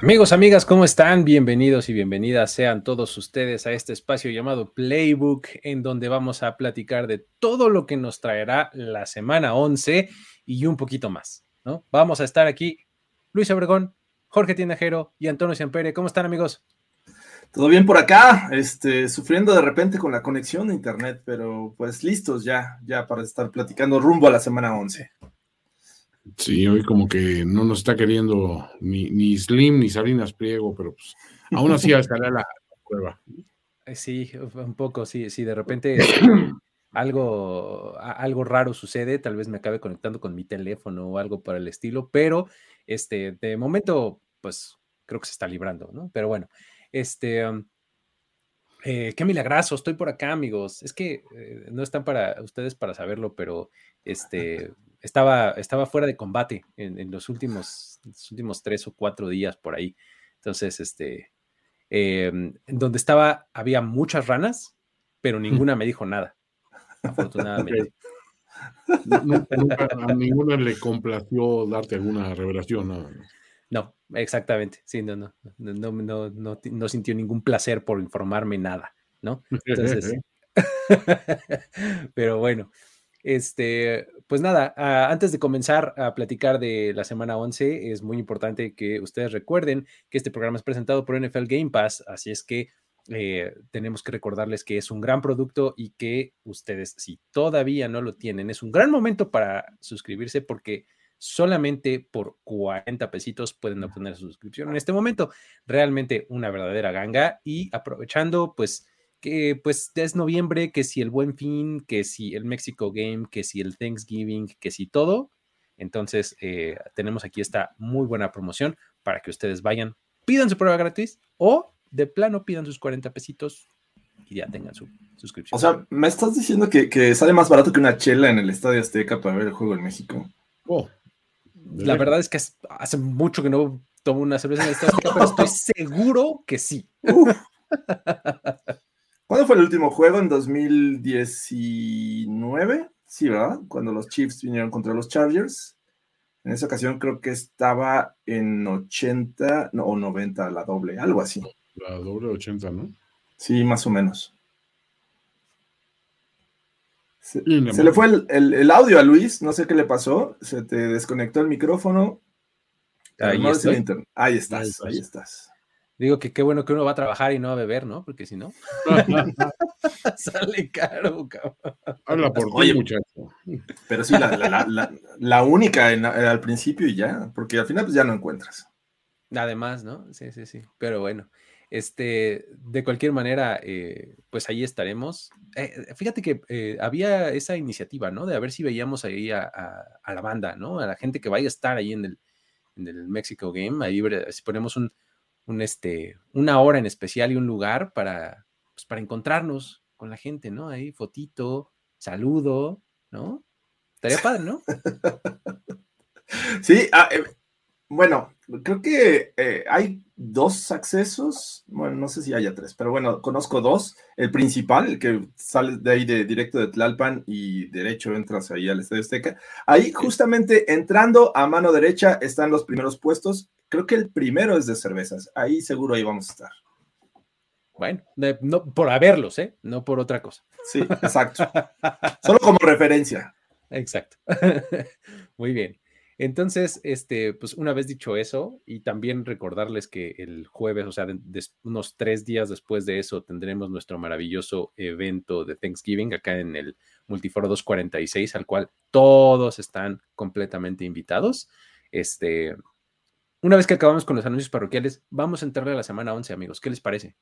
Amigos, amigas, ¿cómo están? Bienvenidos y bienvenidas sean todos ustedes a este espacio llamado Playbook, en donde vamos a platicar de todo lo que nos traerá la semana 11 y un poquito más, ¿no? Vamos a estar aquí, Luis Obregón, Jorge Tinajero y Antonio Ciampere. ¿Cómo están, amigos? Todo bien por acá, este, sufriendo de repente con la conexión de internet, pero pues listos ya, ya para estar platicando rumbo a la semana 11. Sí, hoy como que no nos está queriendo ni, ni Slim ni Salinas Priego, pero pues aún así estará la prueba. Sí, un poco, sí, sí, de repente algo, algo raro sucede, tal vez me acabe conectando con mi teléfono o algo por el estilo, pero este, de momento, pues creo que se está librando, ¿no? Pero bueno, este, eh, qué milagroso, estoy por acá, amigos. Es que eh, no están para ustedes para saberlo, pero este, estaba, estaba fuera de combate en, los, últimos, últimos tres o cuatro días por ahí. Entonces, este, en donde estaba había muchas ranas, pero ninguna me dijo nada, afortunadamente. a ninguna le complació darte alguna revelación. No, no exactamente. Sí, no, no, no, no, no, no sintió ningún placer por informarme nada, ¿no? Entonces, pero bueno, este, pues nada, ah, antes de comenzar a platicar de la semana 11, es muy importante que ustedes recuerden que este programa es presentado por NFL Game Pass, así es que eh, tenemos que recordarles que es un gran producto y que ustedes, si todavía no lo tienen, es un gran momento para suscribirse porque solamente por 40 pesitos pueden obtener su suscripción en este momento. Realmente una verdadera ganga y aprovechando, pues que pues es noviembre, que si el buen fin, que si el Mexico Game, que si el Thanksgiving, que si todo. Entonces eh, tenemos aquí esta muy buena promoción para que ustedes vayan, pidan su prueba gratis o de plano pidan sus 40 pesitos y ya tengan su suscripción. O sea, me estás diciendo que, sale más barato que una chela en el Estadio Azteca para ver el juego en México. Oh, la verdad es que hace mucho que no tomo una cerveza en el Estadio Azteca, pero estoy seguro que sí. ¿Cuándo fue el último juego? ¿En 2019? Sí, ¿verdad? Cuando los Chiefs vinieron contra los Chargers. En esa ocasión creo que estaba en 80 o 90 la doble, algo así. La doble 80, ¿no? Sí, más o menos. Se, le fue el, audio a Luis, no sé qué le pasó, se te desconectó el micrófono. Ahí, ahí estás, ahí estás. Digo que qué bueno que uno va a trabajar y no a beber, ¿no? Porque si no, sale caro, cabrón. Habla por ti, muchacho. Pero sí, la, única al principio y ya, porque al final pues ya no encuentras. Además, ¿no? Sí, sí, sí. Pero bueno, este, de cualquier manera, eh, pues ahí estaremos. Eh, fíjate que eh, había esa iniciativa, ¿no? De a ver si veíamos ahí a, la banda, ¿no? A la gente que vaya a estar ahí en el, en el Mexico Game. Ahí si ponemos un un este, una hora en especial y un lugar para, pues, para encontrarnos con la gente, ¿no? Ahí, fotito, saludo, ¿no? Estaría padre, ¿no? sí, ah, eh, bueno, creo que eh, hay dos accesos, bueno, no sé si haya tres, pero bueno, conozco dos. El principal, el que sale de ahí de directo de Tlalpan y derecho entras ahí al Estadio Azteca. Ahí justamente entrando a mano derecha están los primeros puestos Creo que el primero es de cervezas. Ahí seguro ahí vamos a estar. Bueno, no, por haberlos, ¿eh? No por otra cosa. Sí, exacto. Solo como referencia. Exacto. Muy bien. Entonces, este, pues una vez dicho eso, y también recordarles que el jueves, o sea, unos tres días después de eso, tendremos nuestro maravilloso evento de Thanksgiving acá en el Multiforo 246, al cual todos están completamente invitados. Este, una vez que acabamos con los anuncios parroquiales, vamos a entrarle a la semana 11, amigos. ¿Qué les parece?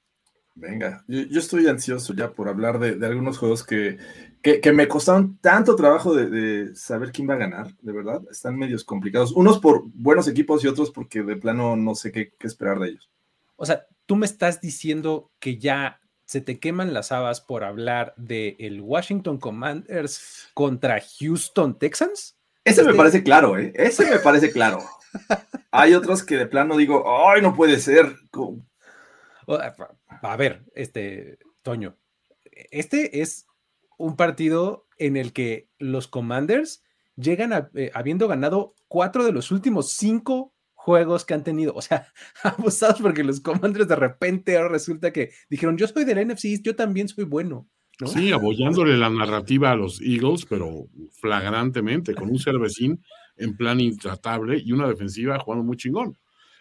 Venga, yo, estoy ansioso ya por hablar de, algunos juegos que, que, me costaron tanto trabajo de, saber quién va a ganar, de verdad. Están medios complicados. Unos por buenos equipos y otros porque de plano no sé qué, esperar de ellos. O sea, tú me estás diciendo que ya se te queman las habas por hablar de el Washington Commanders contra Houston Texans. Ese me este parece claro, ¿eh? Ese me parece claro. Hay otros que de plano digo, ay, no puede ser. A ver, este, Toño, este es un partido en el que los Commanders llegan eh, habiendo ganado cuatro de los últimos cinco juegos que han tenido. O sea, abusados porque los Commanders de repente ahora resulta que dijeron, yo soy del NFC, yo también soy bueno. Sí, apoyándole la narrativa a los Eagles, pero flagrantemente, con un cervecín en plan intratable y una defensiva jugando muy chingón.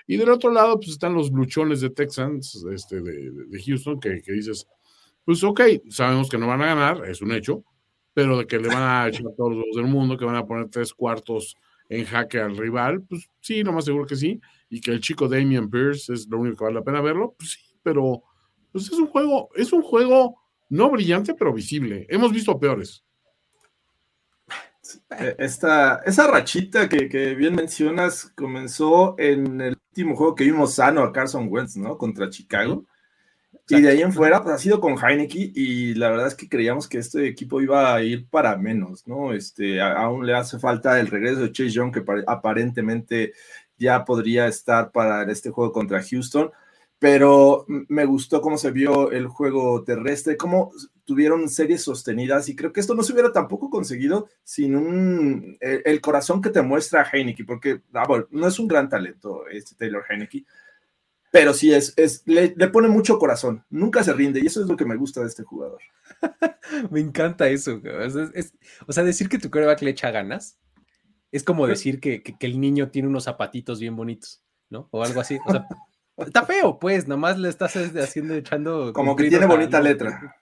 Y del otro lado, pues están los luchones de Texans, este, de, Houston, que, dices, pues ok, sabemos que no van a ganar, es un hecho, pero de que le van a echar todos los del mundo, que van a poner tres cuartos en jaque al rival, pues sí, lo más seguro que sí, y que el chico Damian Pierce es lo único que vale la pena verlo, pues sí, pero pues es un juego, es un juego no brillante, pero visible. Hemos visto peores. Eh, esta, esa rachita que, bien mencionas comenzó en el último juego que vimos sano a Carson Wentz, ¿no? Contra Chicago. Y de ahí en fuera, pues ha sido con Heineke y la verdad es que creíamos que este equipo iba a ir para menos, ¿no? Este, aún le hace falta el regreso de Chase Young, que aparentemente ya podría estar para este juego contra Houston pero me gustó cómo se vio el juego terrestre, cómo tuvieron series sostenidas y creo que esto no se hubiera tampoco conseguido sin un, el, corazón que te muestra Heineke, porque ah, no es un gran talento este Taylor Heineke, pero sí es, es le, pone mucho corazón, nunca se rinde y eso es lo que me gusta de este jugador. me encanta eso, o sea, decir que tu coreback le echa ganas es como decir que, que, que el niño tiene unos zapatitos bien bonitos, ¿no? O algo así, o sea... Está feo, pues, nomás le estás este, haciendo, echando. Como que tiene bonita letra.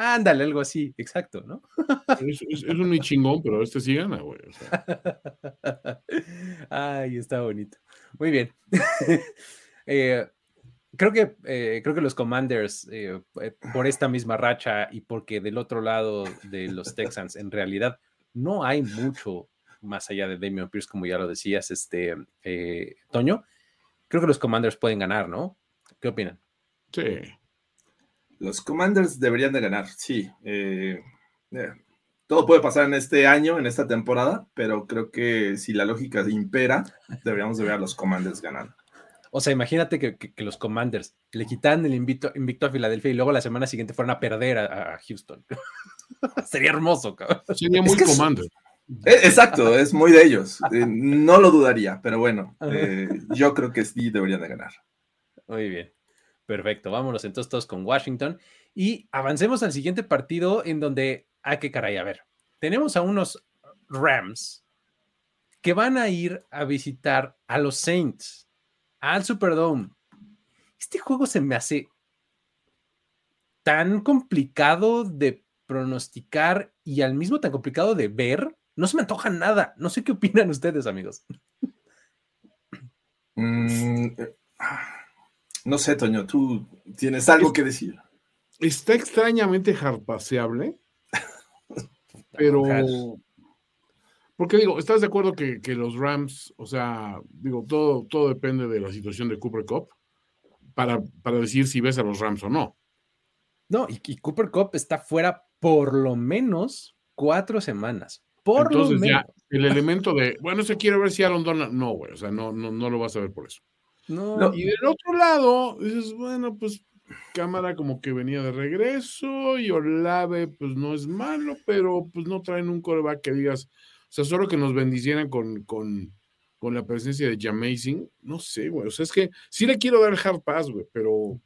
Ándale, algo así, exacto, ¿no? Es, un muy chingón, pero este sí gana, güey. Ay, está bonito. Muy bien. Eh, creo que eh, creo que los Commanders, eh, por esta misma racha y porque del otro lado de los Texans, en realidad no hay mucho más allá de Damian Pierce, como ya lo decías, este Toño creo que los Commanders pueden ganar, ¿no? ¿Qué opinan? Sí. Los Commanders deberían de ganar, sí. Eh, eh, todo puede pasar en este año, en esta temporada, pero creo que si la lógica impera, deberíamos de ver a los Commanders ganar. O sea, imagínate que, los Commanders le quitan el invicto, a Filadelfia y luego la semana siguiente fueran a perder a, Houston. Sería hermoso, cabrón. Sería muy Commander. Eh, exacto, es muy de ellos. Eh, no lo dudaría, pero bueno, eh, yo creo que sí deberían de ganar. Muy bien, perfecto. Vámonos entonces todos con Washington y avancemos al siguiente partido en donde, ah, qué caray, a ver, tenemos a unos Rams que van a ir a visitar a los Saints al Superdome. Este juego se me hace tan complicado de pronosticar y al mismo tan complicado de ver no se me antoja nada. No sé qué opinan ustedes, amigos. Mm, eh, no sé, Toño, tú tienes algo que decir. Está extrañamente harpaseable, pero... Porque digo, ¿estás de acuerdo que, los Rams, o sea, digo, todo, todo depende de la situación de Cooper Cup para, para decir si ves a los Rams o no? No, y, y Cooper Cup está fuera por lo menos cuatro semanas. Entonces ya, el elemento de, bueno, se quiere ver si Aaron Donald, no, güey, o sea, no, no, no lo vas a ver por eso. No. Y del otro lado, dices, bueno, pues cámara como que venía de regreso y Olave, pues no es malo, pero pues no traen un coreback que digas, o sea, solo que nos bendicieran con, con, con la presencia de Jamazing, no sé, güey, o sea, es que sí le quiero dar hard pass, güey, pero...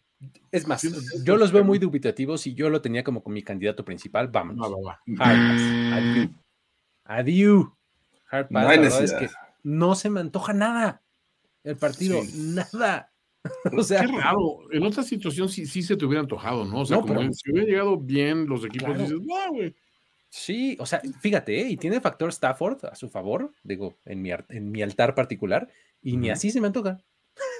Es más, yo los veo muy dubitativos y yo lo tenía como con mi candidato principal, vamos. Va, va, va. Adiós. Hard pass, la verdad es que no se me antoja nada. El partido, nada. o sea, qué raro. En otra situación sí, sí se te hubiera antojado, ¿no? O sea, como si hubiera llegado bien los equipos, dices, wow, güey. Sí, o sea, fíjate, ¿eh? y tiene factor Stafford a su favor, digo, en mi, en mi altar particular, y ni así se me antoja.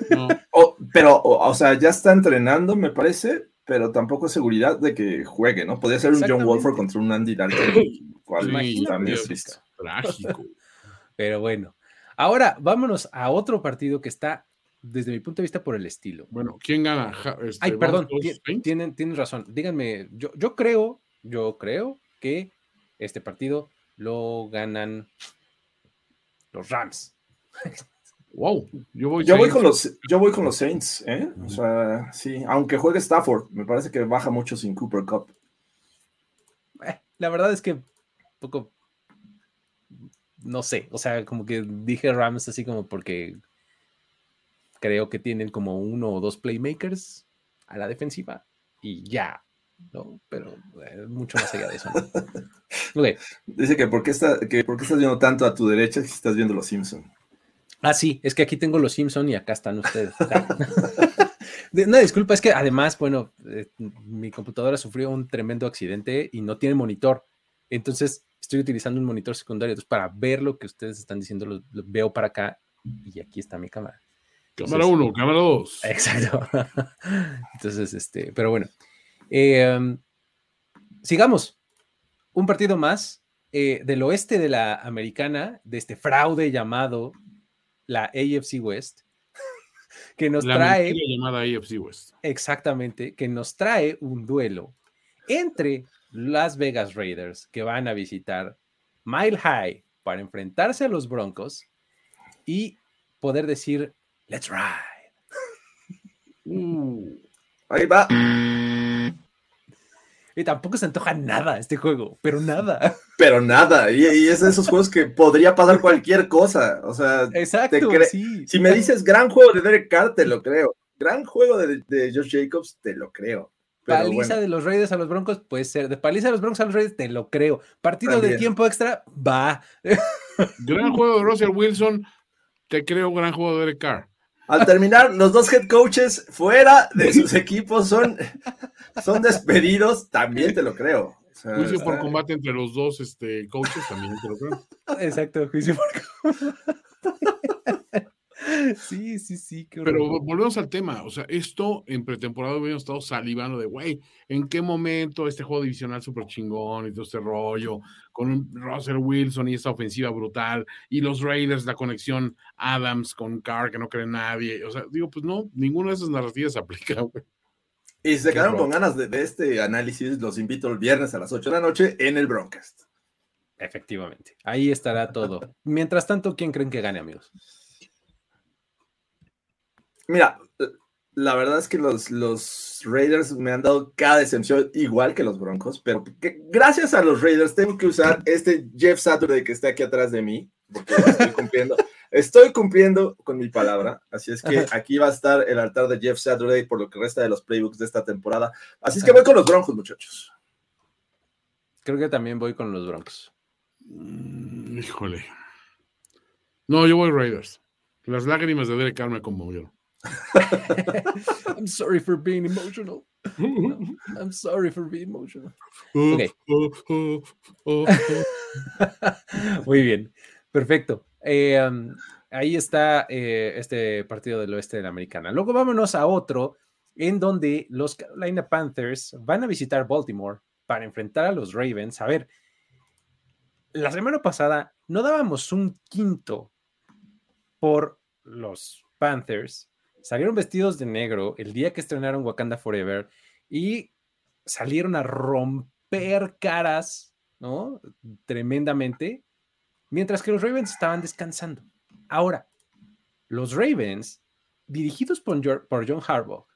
No. pero, o, sea, ya está entrenando, me parece, pero tampoco es seguridad de que juegue, ¿no? Podría ser un John Wolford contra un Andy Dalton, cual también es Trágico. Pero bueno, ahora vámonos a otro partido que está, desde mi punto de vista, por el estilo. Bueno, ¿quién gana? Este, Ay, perdón, tienen, tienen razón. Díganme, yo, yo creo, yo creo que este partido lo ganan los Rams. Wow, yo voy, con los, yo voy con los Saints, ¿eh? O sea, sí, aunque juegue Stafford, me parece que baja mucho sin Cooper Cup. Eh, la verdad es que poco, no sé, o sea, como que dije Rams así como porque creo que tienen como uno o dos playmakers a la defensiva y ya, ¿no? Pero eh, mucho más allá de eso. Dice que ¿por, qué está, que ¿por qué estás viendo tanto a tu derecha si estás viendo Los Simpson? Ah, sí, es que aquí tengo Los Simpson y acá están ustedes. no, disculpa, es que además, bueno, eh, mi computadora sufrió un tremendo accidente y no tiene monitor. Entonces, estoy utilizando un monitor secundario. Entonces, para ver lo que ustedes están diciendo, lo, veo para acá y aquí está mi cámara. Cámara 1, cámara 2. Exacto. Entonces, este, pero bueno. Em, sigamos. Un partido más eh, del oeste de la americana, de este fraude llamado la AFC West, que nos trae. llamada AFC West. Exactamente, que nos trae un duelo entre las Vegas Raiders, que van a visitar Mile High para enfrentarse a los Broncos y poder decir, let's ride. Uh, ahí va. Y tampoco se antoja nada este juego, pero nada. Pero nada, y, es de esos juegos que podría pasar cualquier cosa. O sea, Exacto, sí. si me dices gran juego de Derek Carr, te lo creo. Gran juego de, de Josh Jacobs, te lo creo. Paliza de los Raiders a los Broncos, puede ser. De paliza de los Broncos a los Raiders, te lo creo. Partido de tiempo extra, va. Gran juego de Russell Wilson, te creo. Gran juego de Derek Carr. Al terminar, los dos head coaches fuera de sus equipos son, son despedidos, también te lo creo. juicio por combate entre los dos este, coaches, también te lo creo. Exacto, juicio por combate. Sí, sí, sí. Pero volvemos al tema. O sea, esto en pretemporada hubiéramos estado salivando de, güey, ¿en qué momento este juego divisional súper chingón y todo este rollo con Russell Wilson y esta ofensiva brutal y los Raiders, la conexión Adams con Carr que no cree nadie? O sea, digo, pues no, ninguna de esas narrativas se aplica, güey. Y si se quedaron con ganas de, de, este análisis, los invito el viernes a las 8 de la noche en el Broadcast. Efectivamente, ahí estará todo. Mientras tanto, ¿quién creen que gane, amigos? Mira, la verdad es que los, los Raiders me han dado cada decepción igual que los Broncos, pero gracias a los Raiders tengo que usar este Jeff Saturday que está aquí atrás de mí, porque estoy cumpliendo, estoy cumpliendo con mi palabra, así es que aquí va a estar el altar de Jeff Saturday por lo que resta de los playbooks de esta temporada. Así es que voy con los Broncos, muchachos. Creo que también voy con los Broncos. Mm, híjole. No, yo voy Raiders. Las lágrimas de Derek Carr me conmovieron. I'm sorry for being emotional. I'm sorry for being emotional. Okay. Muy bien, perfecto. Eh, um, ahí está eh, este partido del oeste de la americana. Luego vámonos a otro en donde los Carolina Panthers van a visitar Baltimore para enfrentar a los Ravens. A ver, la semana pasada no dábamos un quinto por los Panthers salieron vestidos de negro el día que estrenaron Wakanda Forever y salieron a romper caras, ¿no? Tremendamente, mientras que los Ravens estaban descansando. Ahora, los Ravens, dirigidos por, John Harbaugh,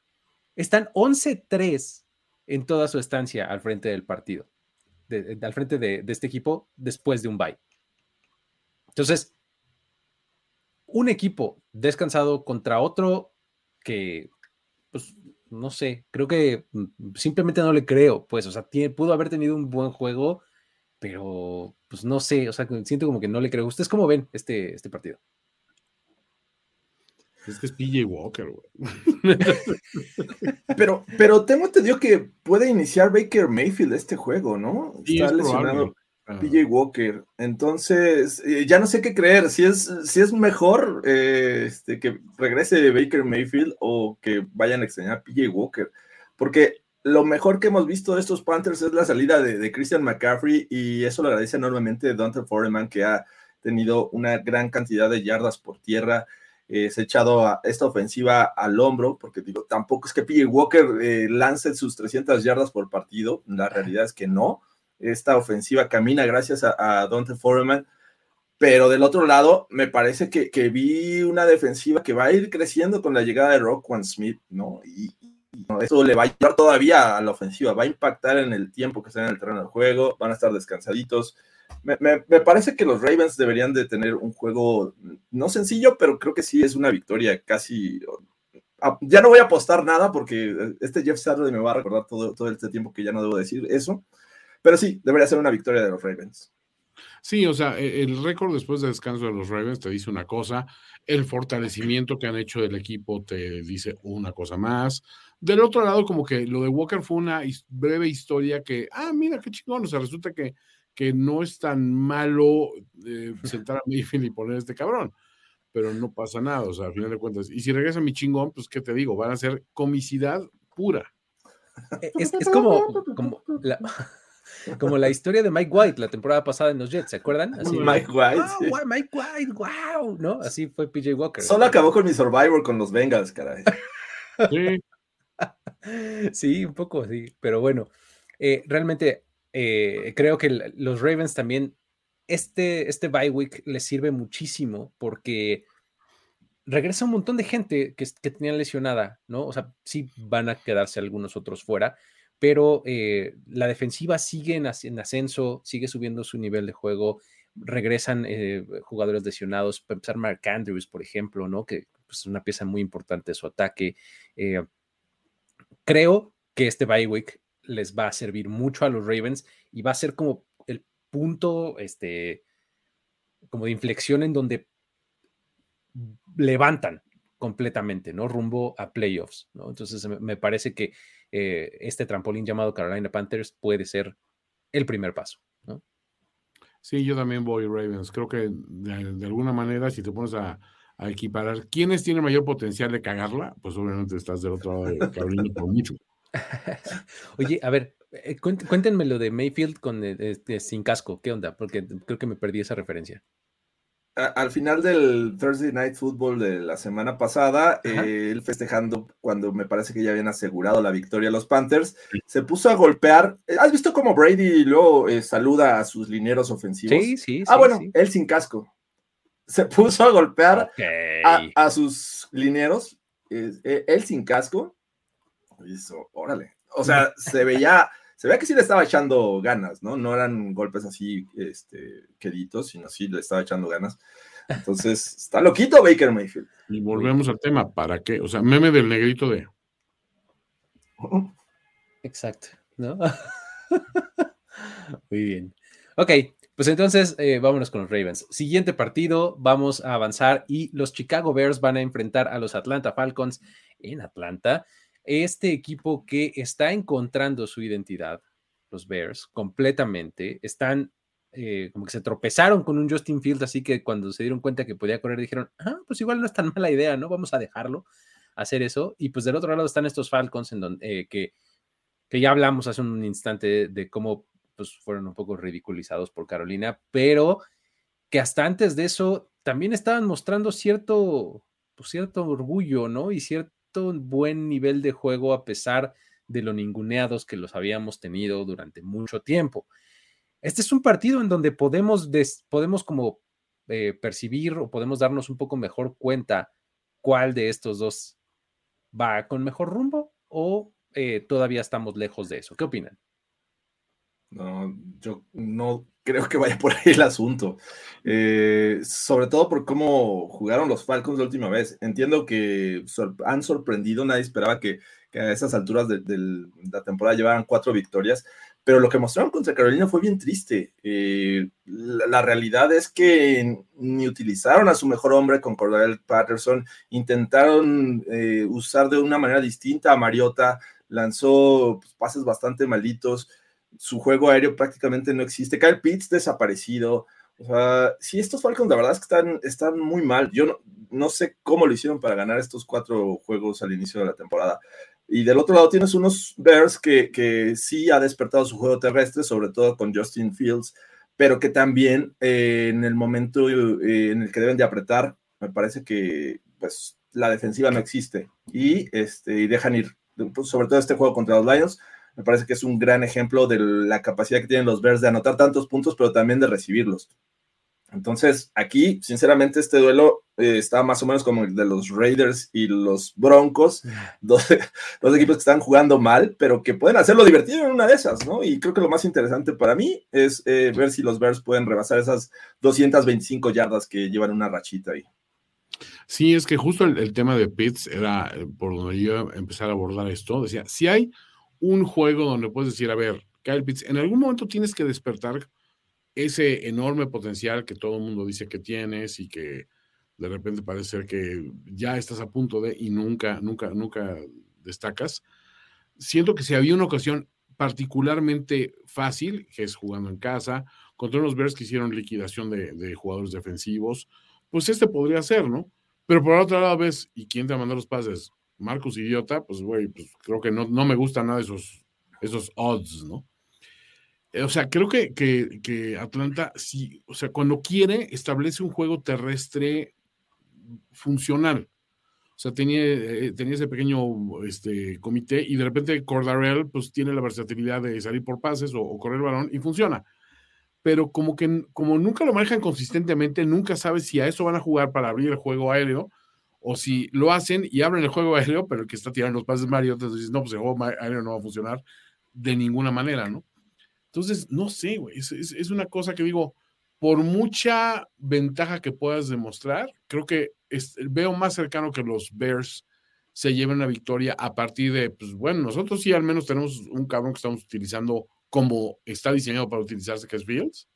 están 11-3 en toda su estancia al frente del partido, al frente de, de este equipo después de un bye. Entonces, un equipo descansado contra otro que, pues, no sé, creo que mm, simplemente no le creo, pues, o sea, pudo haber tenido un buen juego, pero pues no sé, o sea, siento como que no le creo. ¿Ustedes cómo ven este, este partido? Es que es PJ Walker, güey. pero, pero tengo entendido que puede iniciar Baker Mayfield este juego, ¿no? Está lesionado PJ Walker. Entonces, eh, ya no sé qué creer. Si es, si es mejor eh, este, que regrese Baker Mayfield o que vayan a extrañar PJ Walker. Porque lo mejor que hemos visto de estos Panthers es la salida de, Christian McCaffrey y eso lo agradece enormemente Dante Foreman, que ha tenido una gran cantidad de yardas por tierra. Eh, se ha echado a esta ofensiva al hombro, porque digo, tampoco es que PJ Walker eh, lance sus 300 yardas por partido, la realidad es que no. Esta ofensiva camina gracias a, a Dante Foreman, pero del otro lado, me parece que, vi una defensiva que va a ir creciendo con la llegada de Rockwan Smith, ¿no? Y, eso le va a ayudar todavía a la ofensiva, va a impactar en el tiempo que estén en el terreno del juego, van a estar descansaditos. Me, parece que los Ravens deberían de tener un juego no sencillo, pero creo que sí es una victoria casi... Ah, ya no voy a apostar nada porque este Jeff Saturday me va a recordar todo, todo este tiempo que ya no debo decir eso, pero sí, debería ser una victoria de los Ravens. Sí, o sea, e, el récord después del descanso de los Ravens te dice una cosa, el fortalecimiento que han hecho del equipo te dice una cosa más. Del otro lado, como que lo de Walker fue una breve historia que, ah, mira qué chingón, o sea, resulta que, que no es tan malo eh, sentar a Mayfield y poner a este cabrón, pero no pasa nada, o sea, al final de cuentas. Y si regresa mi chingón, pues, ¿qué te digo? Van a ser comicidad pura. E, es, como, como la, como la historia de Mike White la temporada pasada en los Jets, ¿se acuerdan? Así, Mike White. Mike White, wow, ¿no? Así fue PJ Walker. Solo acabó con mi Survivor con los Bengals, caray. Sí. sí, un poco así, pero bueno, eh, realmente eh, creo que los Ravens también, este, este bye week les sirve muchísimo porque regresa un montón de gente que, que tenían lesionada, ¿no? O sea, sí van a quedarse algunos otros fuera, pero eh, la defensiva sigue en, ascenso, sigue subiendo su nivel de juego, regresan jugadores lesionados, empezar Mark Andrews, por ejemplo, ¿no? Que pues, es una pieza muy importante de su ataque. Creo que este bye week les va a servir mucho a los Ravens y va a ser como el punto, este, como de inflexión en donde levantan completamente, ¿no? Rumbo a playoffs, ¿no? Entonces me parece que eh, este trampolín llamado Carolina Panthers puede ser el primer paso, ¿no? Sí, yo también voy Ravens. Creo que de, alguna manera, si te pones a, a equiparar quiénes tienen mayor potencial de cagarla, pues obviamente estás del otro lado de Carolina por mucho. Oye, a ver, eh, cuéntenme lo de Mayfield con eh, este, sin casco, ¿qué onda? Porque creo que me perdí esa referencia. Al final del Thursday Night Football de la semana pasada, él festejando cuando me parece que ya habían asegurado la victoria a los Panthers, se puso a golpear. ¿Has visto cómo Brady luego eh, saluda a sus lineros ofensivos? Sí, sí. Ah, bueno, él sin casco se puso a golpear a, sus lineros, e, él sin casco. Hizo, órale. O sea, se veía, se veía que sí le estaba echando ganas, ¿no? No eran golpes así, este, queditos, sino sí le estaba echando ganas. Entonces, está loquito Baker Mayfield. Y volvemos al tema, ¿para qué? O sea, meme del negrito de. Exacto, ¿no? Muy bien. Ok, pues entonces, eh, vámonos con los Ravens. Siguiente partido, vamos a avanzar y los Chicago Bears van a enfrentar a los Atlanta Falcons en Atlanta. Este equipo que está encontrando su identidad, los Bears, completamente, están eh, como que se tropezaron con un Justin Field, así que cuando se dieron cuenta que podía correr, dijeron, ah, pues igual no es tan mala idea, ¿no? Vamos a dejarlo hacer eso. Y pues del otro lado están estos Falcons en donde, eh, que, que ya hablamos hace un instante de cómo pues fueron un poco ridiculizados por Carolina, pero que hasta antes de eso también estaban mostrando cierto, pues cierto orgullo, ¿no? Y buen nivel de juego a pesar de lo ninguneados que los habíamos tenido durante mucho tiempo. Este es un partido en donde podemos, podemos como eh, percibir o podemos darnos un poco mejor cuenta cuál de estos dos va con mejor rumbo o eh, todavía estamos lejos de eso. ¿Qué opinan? No, yo no creo que vaya por ahí el asunto. Eh, sobre todo por cómo jugaron los Falcons la última vez. Entiendo que han sorprendido, nadie esperaba que, a esas alturas de, la temporada llevaran cuatro victorias, pero lo que mostraron contra Carolina fue bien triste. Eh, la, realidad es que ni utilizaron a su mejor hombre con Cordell Patterson, intentaron eh, usar de una manera distinta a Mariota, lanzó pues, pases bastante malitos, su juego aéreo prácticamente no existe, Kyle Pitts desaparecido. O sea, si estos Falcons, la verdad es que están, están muy mal. Yo no, no sé cómo lo hicieron para ganar estos cuatro juegos al inicio de la temporada. Y del otro lado tienes unos Bears que, que sí ha despertado su juego terrestre, sobre todo con Justin Fields, pero que también eh, en el momento eh, en el que deben de apretar, me parece que pues la defensiva no existe y, este, y dejan ir, pues, sobre todo este juego contra los Lions, me parece que es un gran ejemplo de la capacidad que tienen los Bears de anotar tantos puntos, pero también de recibirlos. Entonces, aquí, sinceramente, este duelo eh, está más o menos como el de los Raiders y los Broncos, dos, equipos que están jugando mal, pero que pueden hacerlo divertido en una de esas, ¿no? Y creo que lo más interesante para mí es eh, ver si los Bears pueden rebasar esas 225 yardas que llevan una rachita ahí. Sí, es que justo el, tema de Pitts era eh, por donde yo empezar a abordar esto. Decía, si hay un juego donde puedes decir, a ver, Kyle Pitts, en algún momento tienes que despertar ese enorme potencial que todo el mundo dice que tienes y que de repente parece ser que ya estás a punto de y nunca, nunca, nunca destacas. Siento que si había una ocasión particularmente fácil, que es jugando en casa, contra unos Bears que hicieron liquidación de, jugadores defensivos, pues este podría ser, ¿no? Pero por otro lado ves, ¿y quién te va a mandar los pases? Marcos Idiota, pues güey, pues creo que no, no me gustan nada esos, esos odds, ¿no? Eh, o sea, creo que, que, Atlanta, sí, o sea, cuando quiere, establece un juego terrestre funcional. O sea, tenía, eh, tenía ese pequeño este, comité y de repente Cordarel pues tiene la versatilidad de salir por pases o, correr el balón y funciona. Pero como que como nunca lo manejan consistentemente, nunca sabes si a eso van a jugar para abrir el juego aéreo o si lo hacen y abren el juego aéreo, pero el que está tirando los pases Mario, entonces dices, no, pues el juego aéreo no va a funcionar de ninguna manera, ¿no? Entonces, no sé, güey, es, una cosa que digo, por mucha ventaja que puedas demostrar, creo que veo más cercano que los Bears se lleven una victoria a partir de, pues bueno, nosotros sí al menos tenemos un cabrón que estamos utilizando como está diseñado para utilizarse, que es Fields.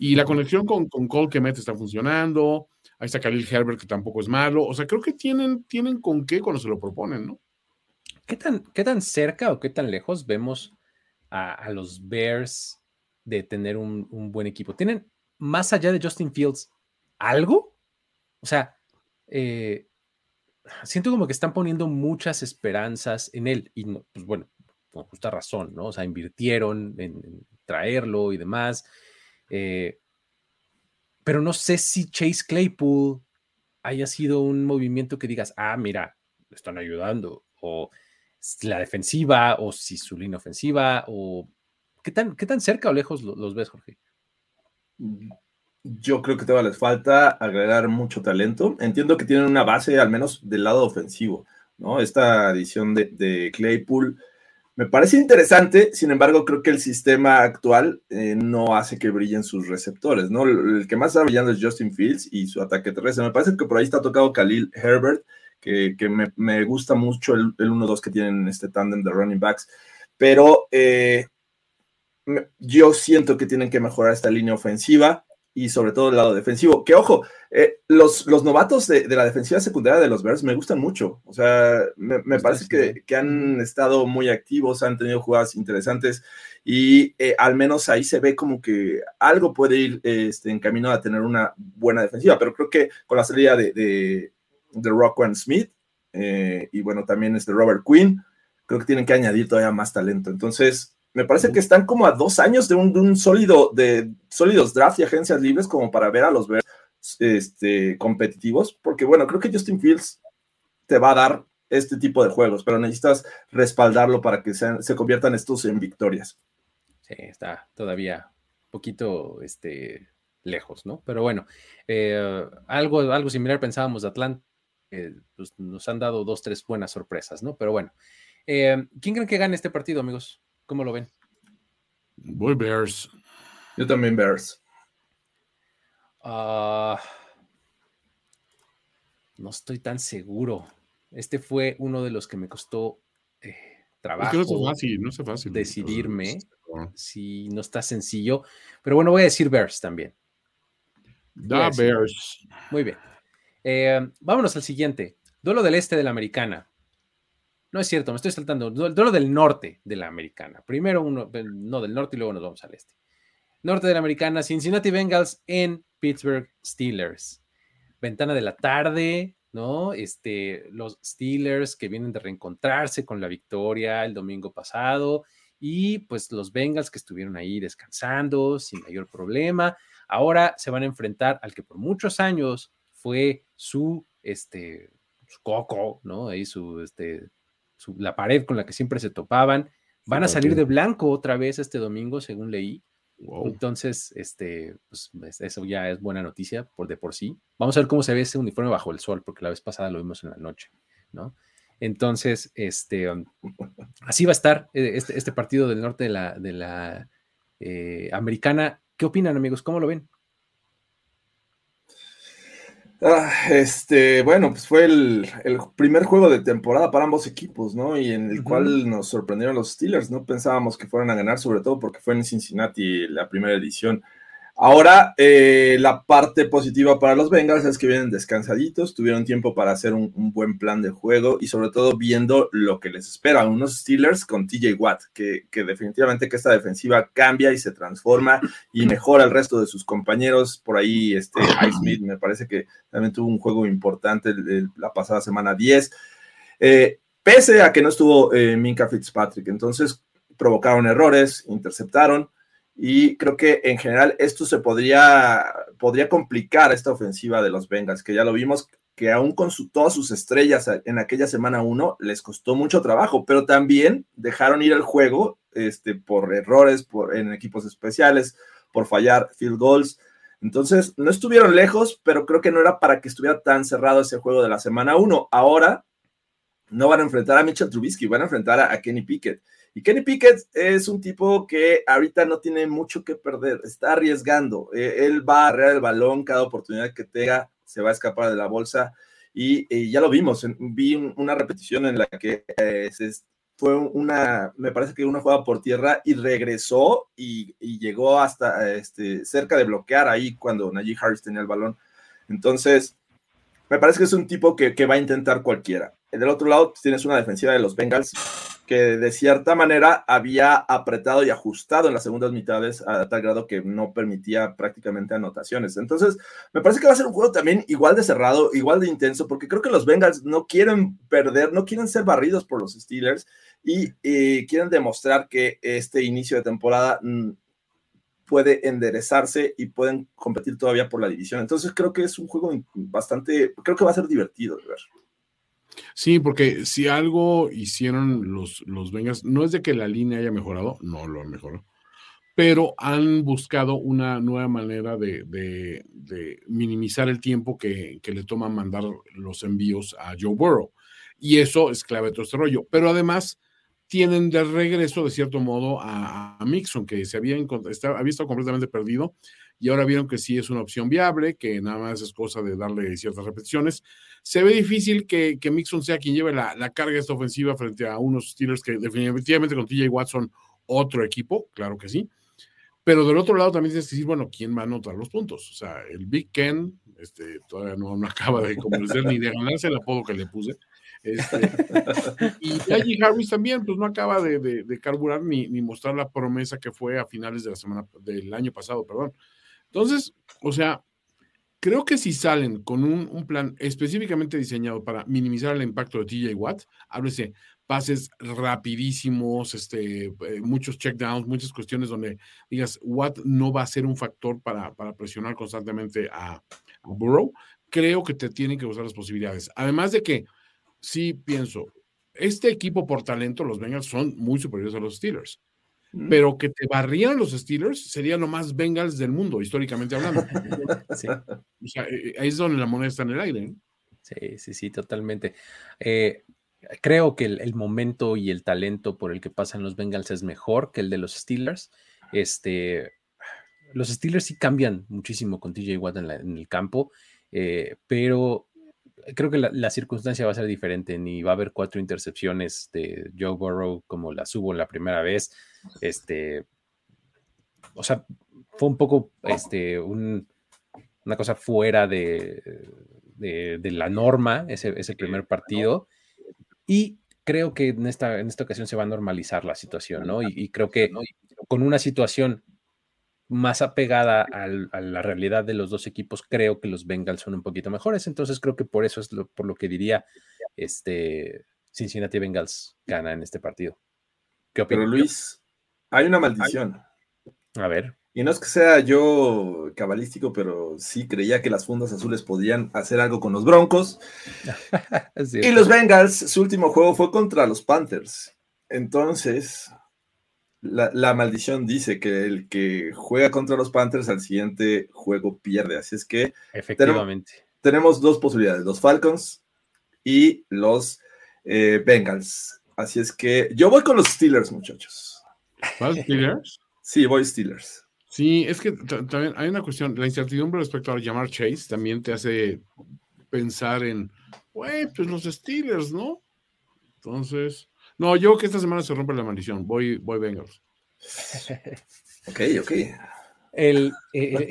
Y la conexión con, con Cole que mete está funcionando. Ahí está Khalil Herbert, que tampoco es malo. O sea, creo que tienen, tienen con qué cuando se lo proponen, ¿no? ¿Qué tan, ¿Qué tan cerca o qué tan lejos vemos a, los Bears de tener un, buen equipo. ¿Tienen, más allá de Justin Fields, algo? O sea, eh, siento como que están poniendo muchas esperanzas en él. Y no, pues bueno, con justa razón, ¿no? O sea, invirtieron en, traerlo y demás. Eh, pero no sé si Chase Claypool haya sido un movimiento que digas, ah, mira, le están ayudando. O la defensiva o si su línea ofensiva o qué tan, qué tan cerca o lejos los, ves, Jorge? Yo creo que todavía les falta agregar mucho talento. Entiendo que tienen una base, al menos del lado ofensivo, ¿no? Esta edición de, Claypool me parece interesante, sin embargo, creo que el sistema actual eh, no hace que brillen sus receptores, ¿no? El, que más está brillando es Justin Fields y su ataque terrestre. Me parece que por ahí está tocado Khalil Herbert, que, me, gusta mucho el, el 1-2 que tienen este tándem de running backs, pero eh, yo siento que tienen que mejorar esta línea ofensiva y sobre todo el lado defensivo. Que ojo, eh, los, los novatos de, la defensiva secundaria de los Bears me gustan mucho. O sea, me, parece que, han estado muy activos, han tenido jugadas interesantes y eh, al menos ahí se ve como que algo puede ir este, en camino a tener una buena defensiva. Pero creo que con la salida de, de Rockwell Smith eh, y bueno, también este Robert Quinn. Creo que tienen que añadir todavía más talento. Entonces, me parece que están como a dos años de un, sólido, de sólidos draft y agencias libres como para ver a los ver este, competitivos, porque bueno, creo que Justin Fields te va a dar este tipo de juegos, pero necesitas respaldarlo para que sean, se conviertan estos en victorias. Sí, está todavía un poquito este, lejos, ¿no? Pero bueno, eh, algo, algo similar pensábamos de Atlanta, pues, nos han dado dos, tres buenas sorpresas, ¿no? Pero bueno, eh, ¿quién creen que gane este partido, amigos? ¿Cómo lo ven? Voy Bears. Yo también Bears. Ah, no estoy tan seguro. Este fue uno de los que me costó eh, trabajo. Es que no es fácil, no es fácil. Decidirme. sí, no está sencillo. Pero bueno, voy a decir Bears también. Da Bears. Muy bien. Eh, vámonos al siguiente. Duelo del este de la americana. No es cierto, me estoy saltando. Duelo del norte de la americana. Primero uno, no del norte y luego nos vamos al este. Norte de la americana, Cincinnati Bengals en Pittsburgh Steelers. Ventana de la tarde, ¿no? Este, los Steelers que vienen de reencontrarse con la victoria el domingo pasado y pues los Bengals que estuvieron ahí descansando sin mayor problema. Ahora se van a enfrentar al que por muchos años fue su, este, su coco, ¿no? Ahí su, este, la pared con la que siempre se topaban. Van a salir de blanco otra vez este domingo, según leí. Entonces, este, pues, eso ya es buena noticia por de por sí. Vamos a ver cómo se ve ese uniforme bajo el sol, porque la vez pasada lo vimos en la noche, ¿no? Entonces, este, um, así va a estar eh, este, este, partido del norte de la, de la eh, americana. ¿Qué opinan, amigos? ¿Cómo lo ven? Ah, este, bueno, pues fue el, primer juego de temporada para ambos equipos, ¿no? Y en el cual nos sorprendieron los Steelers, no pensábamos que fueran a ganar, sobre todo porque fue en Cincinnati la primera edición. Ahora, eh, la parte positiva para los Bengals es que vienen descansaditos, tuvieron tiempo para hacer un, buen plan de juego y sobre todo viendo lo que les espera, unos Steelers con TJ Watt, que, definitivamente que esta defensiva cambia y se transforma y mejora el resto de sus compañeros. Por ahí, este Smith me parece que también tuvo un juego importante la pasada semana 10, eh, pese a que no estuvo eh, Minka Fitzpatrick. Entonces, provocaron errores, interceptaron y creo que en general esto se podría, podría complicar esta ofensiva de los Bengals, que ya lo vimos que aún con todas sus estrellas en aquella semana uno les costó mucho trabajo, pero también dejaron ir el juego este, por errores por, en equipos especiales, por fallar field goals. Entonces, no estuvieron lejos, pero creo que no era para que estuviera tan cerrado ese juego de la semana uno. Ahora no van a enfrentar a Mitchell Trubisky, van a enfrentar a Kenny Pickett. Y Kenny Pickett es un tipo que ahorita no tiene mucho que perder, está arriesgando. Eh, él va a arrear el balón cada oportunidad que tenga, se va a escapar de la bolsa. Y, ya lo vimos, vi una repetición en la que eh, fue una, me parece que una jugada por tierra y regresó y, llegó hasta este, cerca de bloquear ahí cuando Najee Harris tenía el balón. Entonces, me parece que es un tipo que va a intentar cualquiera. Del otro lado, pues, tienes una defensiva de los Bengals que de cierta manera había apretado y ajustado en las segundas mitades a tal grado que no permitía prácticamente anotaciones. Entonces, me parece que va a ser un juego también igual de cerrado, igual de intenso, porque creo que los Bengals no quieren perder, no quieren ser barridos por los Steelers y, quieren demostrar que este inicio de temporada mm, puede enderezarse y pueden competir todavía por la división. Entonces, creo que es un juego bastante, creo que va a ser divertido de ver. Sí, porque si algo hicieron los, los no es de que la línea haya mejorado, no lo han mejorado, pero han buscado una nueva manera de, de, minimizar el tiempo que, que, le toma mandar los envíos a Joe Burrow. Y eso es clave de todo este rollo. Pero además tienen de regreso, de cierto modo, a, a Mixon, que se había, estaba, había estado completamente perdido y ahora vieron que sí es una opción viable, que nada más es cosa de darle ciertas repeticiones. Se ve difícil que, que Mixon sea quien lleve la, la, carga de esta ofensiva frente a unos Steelers que definitivamente con TJ Watson otro equipo, claro que sí. Pero del otro lado también tienes que decir, bueno, ¿quién va a anotar los puntos? O sea, el Big Ken este, todavía no, no acaba de convencer ni de ganarse el apodo que le puse. Este, y Najee Harris también, pues no acaba de, de, de carburar ni, ni, mostrar la promesa que fue a finales de la semana, del año pasado, perdón. Entonces, o sea, creo que si salen con un, plan específicamente diseñado para minimizar el impacto de TJ Watt, háblese pases rapidísimos, este, eh, muchos checkdowns, muchas cuestiones donde digas, Watt no va a ser un factor para, presionar constantemente a, a, Burrow, creo que te tienen que usar las posibilidades. Además de que, sí pienso, este equipo por talento, los Bengals son muy superiores a los Steelers pero que te barrieran los Steelers sería lo más Bengals del mundo, históricamente hablando. Sí. O sea, eh, ahí es donde la moneda está en el aire. Sí, sí, sí, totalmente. Eh, creo que el, momento y el talento por el que pasan los Bengals es mejor que el de los Steelers. Este, los Steelers sí cambian muchísimo con TJ Watt en, el campo, eh, pero creo que la, circunstancia va a ser diferente, ni va a haber cuatro intercepciones de Joe Burrow como las hubo la primera vez. Este, o sea, fue un poco este, una cosa fuera de, de, la norma ese, ese primer partido. Y creo que en esta, en esta ocasión se va a normalizar la situación, ¿no? Y, creo que con una situación más apegada a la realidad de los dos equipos, creo que los Bengals son un poquito mejores. Entonces creo que por eso es por lo que diría este Cincinnati Bengals gana en este partido. ¿Qué opinas? Pero Luis, hay una maldición. A ver. Y no es que sea yo cabalístico, pero sí creía que las fundas azules podían hacer algo con los Broncos. y los Bengals, su último juego fue contra los Panthers. Entonces, la, maldición dice que el que juega contra los Panthers al siguiente juego pierde. Así es que efectivamente tenemos, dos posibilidades: los Falcons y los eh, Bengals. Así es que yo voy con los Steelers, muchachos. Steelers? Sí, voy Steelers. Sí, es que también hay una cuestión, la incertidumbre respecto a llamar Chase también te hace pensar en, güey, pues los Steelers, ¿no? Entonces, no, yo que esta semana se rompe la maldición, voy, voy Bengals. ok, ok. El, eh,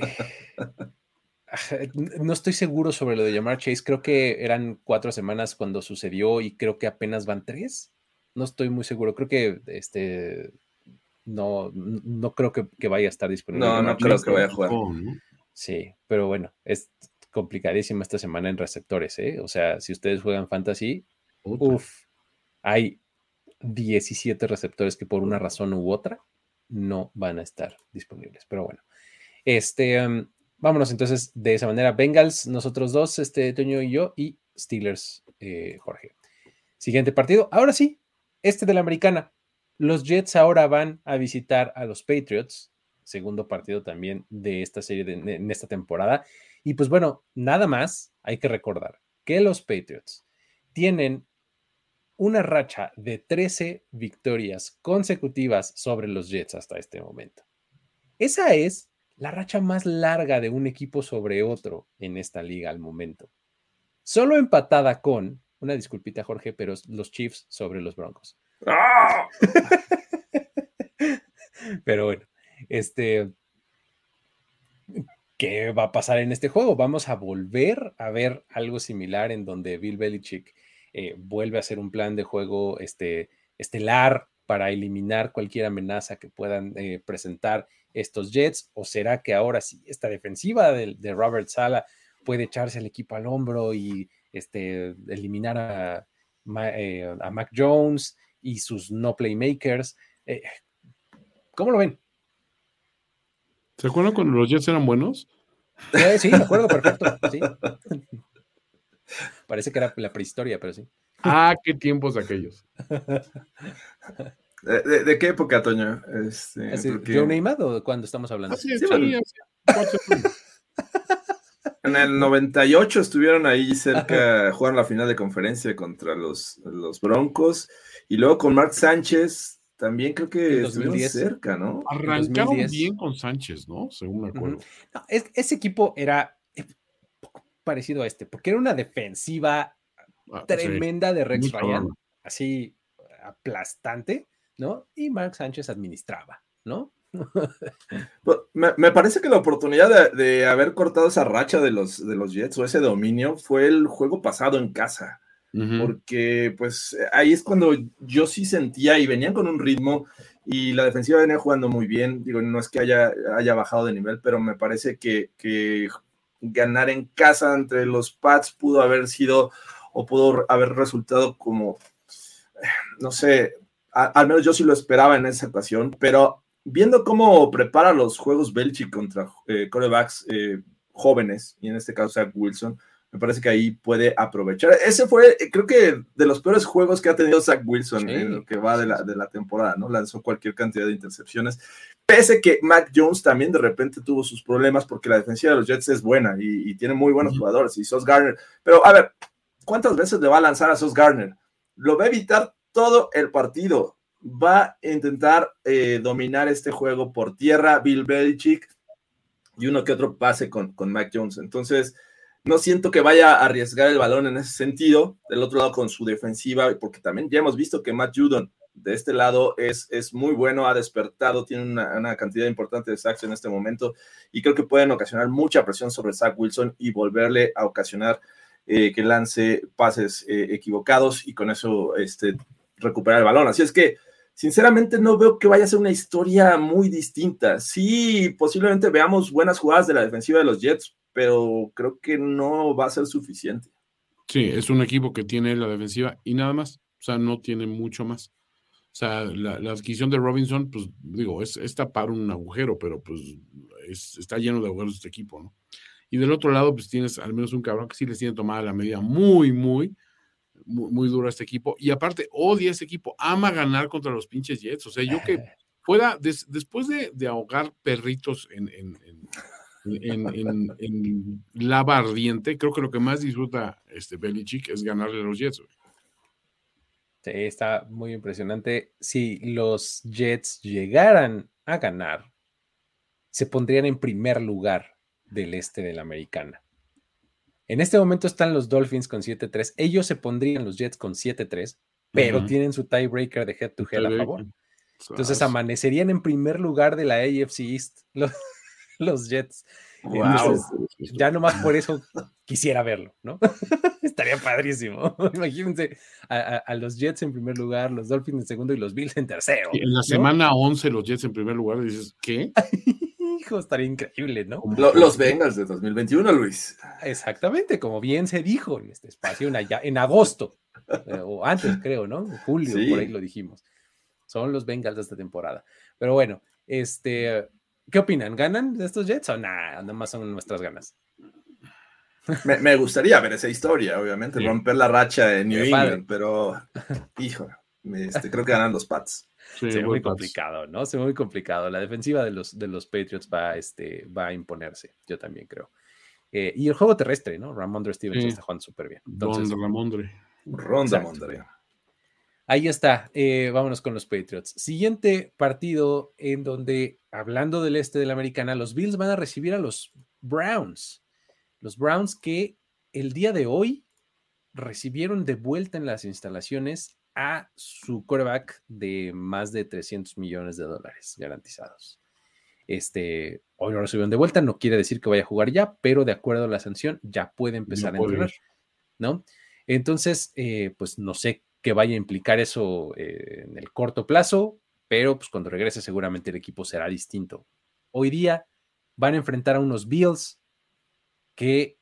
eh, no estoy seguro sobre lo de llamar Chase, creo que eran cuatro semanas cuando sucedió y creo que apenas van tres. No estoy muy seguro, creo que este no, no creo que, vaya a estar disponible. No, no creo que vaya a jugar. Sí, pero bueno, es complicadísima esta semana en receptores, ¿eh? O sea, si ustedes juegan fantasy, uff, hay 17 receptores que por una razón u otra no van a estar disponibles. Pero bueno, este, em, vámonos entonces de esa manera. Bengals, nosotros dos, este, Toño y yo, y Steelers, eh, Jorge. Siguiente partido. Ahora sí, este de la americana. Los Jets ahora van a visitar a los Patriots, segundo partido también de esta serie de, en esta temporada. Y pues bueno, nada más hay que recordar que los Patriots tienen una racha de 13 victorias consecutivas sobre los Jets hasta este momento. Esa es la racha más larga de un equipo sobre otro en esta liga al momento. Solo empatada con, una disculpita Jorge, pero los Chiefs sobre los Broncos. Pero bueno, este. ¿Qué va a pasar en este juego? Vamos a volver a ver algo similar en donde Bill Belichick eh, vuelve a hacer un plan de juego este, estelar para eliminar cualquier amenaza que puedan eh, presentar estos Jets? ¿O será que ahora sí esta defensiva de, Robert Sala puede echarse el equipo al hombro y este, eliminar a, eh, a Mac Jones y sus no playmakers. Eh, ¿Cómo lo ven? ¿Se acuerdan cuando los Jets eran buenos? Eh, sí, me acuerdo perfecto. Parece que era la prehistoria, pero sí. Ah, qué tiempos aquellos. ¿De, qué época, Toño? Este, ¿Joe Neymar o cuando estamos hablando? sí, sí, En el 98 estuvieron ahí cerca, jugaron la final de conferencia contra los, los Broncos. Y luego con Mark Sánchez, también creo que estuvieron cerca, ¿no? Arrancaron bien con Sánchez, ¿no? Según me acuerdo. ese equipo era eh, parecido a este, porque era una defensiva ah, tremenda de Rex Ryan, así aplastante, ¿no? Y Mark Sánchez administraba, ¿no? Pues, me, parece que la oportunidad de, haber cortado esa racha de los, de los Jets o ese dominio fue el juego pasado en casa. Porque pues ahí es cuando yo sí sentía y venían con un ritmo y la defensiva venía jugando muy bien. Digo, no es que haya, haya bajado de nivel, pero me parece que, ganar en casa entre los Pats pudo haber sido o pudo haber resultado como, no sé, al menos yo sí lo esperaba en esa ocasión, pero viendo cómo prepara los juegos Belichick contra eh, corebacks eh, jóvenes, y en este caso Wilson, me parece que ahí puede aprovechar. Ese fue, eh, creo que, de los peores juegos que ha tenido Zach Wilson en lo que va de la, de la temporada, ¿no? Lanzó cualquier cantidad de intercepciones. Pese que Mac Jones también de repente tuvo sus problemas porque la defensiva de los Jets es buena y, tiene muy buenos jugadores, y Sos Garner. Pero a ver, ¿cuántas veces le va a lanzar a Sos Garner? Lo va a evitar todo el partido va a intentar eh, dominar este juego por tierra, Bill Belichick, y uno que otro pase con, con Mac Jones. Entonces, no siento que vaya a arriesgar el balón en ese sentido. Del otro lado, con su defensiva, porque también ya hemos visto que Matt Judon de este lado es, es muy bueno, ha despertado, tiene una, cantidad importante de sacks en este momento y creo que pueden ocasionar mucha presión sobre Zach Wilson y volverle a ocasionar eh, que lance pases eh, equivocados y con eso este, recuperar el balón. Así es que, sinceramente, no veo que vaya a ser una historia muy distinta. Sí, posiblemente veamos buenas jugadas de la defensiva de los Jets, pero creo que no va a ser suficiente. Sí, es un equipo que tiene la defensiva y nada más. O sea, no tiene mucho más. O sea, la, adquisición de Robinson, pues digo, es, es tapar un agujero, pero pues está lleno de agujeros este equipo, ¿no? Y del otro lado, pues tienes al menos un cabrón que sí les tiene tomada la medida muy, muy, muy, dura a este equipo. Y aparte, odia a este equipo, ama ganar contra los pinches Jets. O sea, yo que pueda, después de, ahogar perritos en, en, en, en, lava ardiente, creo que lo que más disfruta este Belichick es ganarle a los Jets. Sí, está muy impresionante. Si los Jets llegaran a ganar, se pondrían en primer lugar del este de la americana. En este momento están los Dolphins con 7-3. Ellos se pondrían los Jets con 7-3, pero tienen su tiebreaker de head to head a favor. Entonces amanecerían en primer lugar de la AFC East los, los Jets. Wow. ya nomás por eso quisiera verlo, ¿no? Estaría padrísimo. Imagínense a, los Jets en primer lugar, los Dolphins en segundo y los Bills en tercero. En la semana 11 los Jets en primer lugar, dices, ¿qué? Hijo, estaría increíble, ¿no? los Bengals de 2021, Luis. Exactamente, como bien se dijo en este espacio, en, en agosto, eh, o antes creo, ¿no? En julio, por ahí lo dijimos. Son los Bengals de esta temporada. Pero bueno, este, ¿Qué opinan? ¿Ganan de estos Jets o nada? Nada más son nuestras ganas. Me, gustaría ver esa historia, obviamente, romper la racha en New England, pero hijo, este, creo que ganan los Pats. Sí, se ve muy complicado, ¿no? Se ve muy complicado. La defensiva de los, de los Patriots va, este, va a imponerse, yo también creo. Eh, y el juego terrestre, ¿no? Ramondre Stevens está jugando súper bien. Entonces, Ramondre. Ronda Ramondre. Ahí está, eh, vámonos con los Patriots. Siguiente partido en donde, hablando del este de la americana, los Bills van a recibir a los Browns. Los Browns que el día de hoy recibieron de vuelta en las instalaciones a su quarterback de más de 300 millones de dólares garantizados. Este, hoy lo recibieron de vuelta, no quiere decir que vaya a jugar ya, pero de acuerdo a la sanción ya puede empezar a entrenar, ¿no? Entonces, eh, pues no sé que vaya a implicar eso eh, en el corto plazo, pero pues cuando regrese seguramente el equipo será distinto. Hoy día van a enfrentar a unos Bills que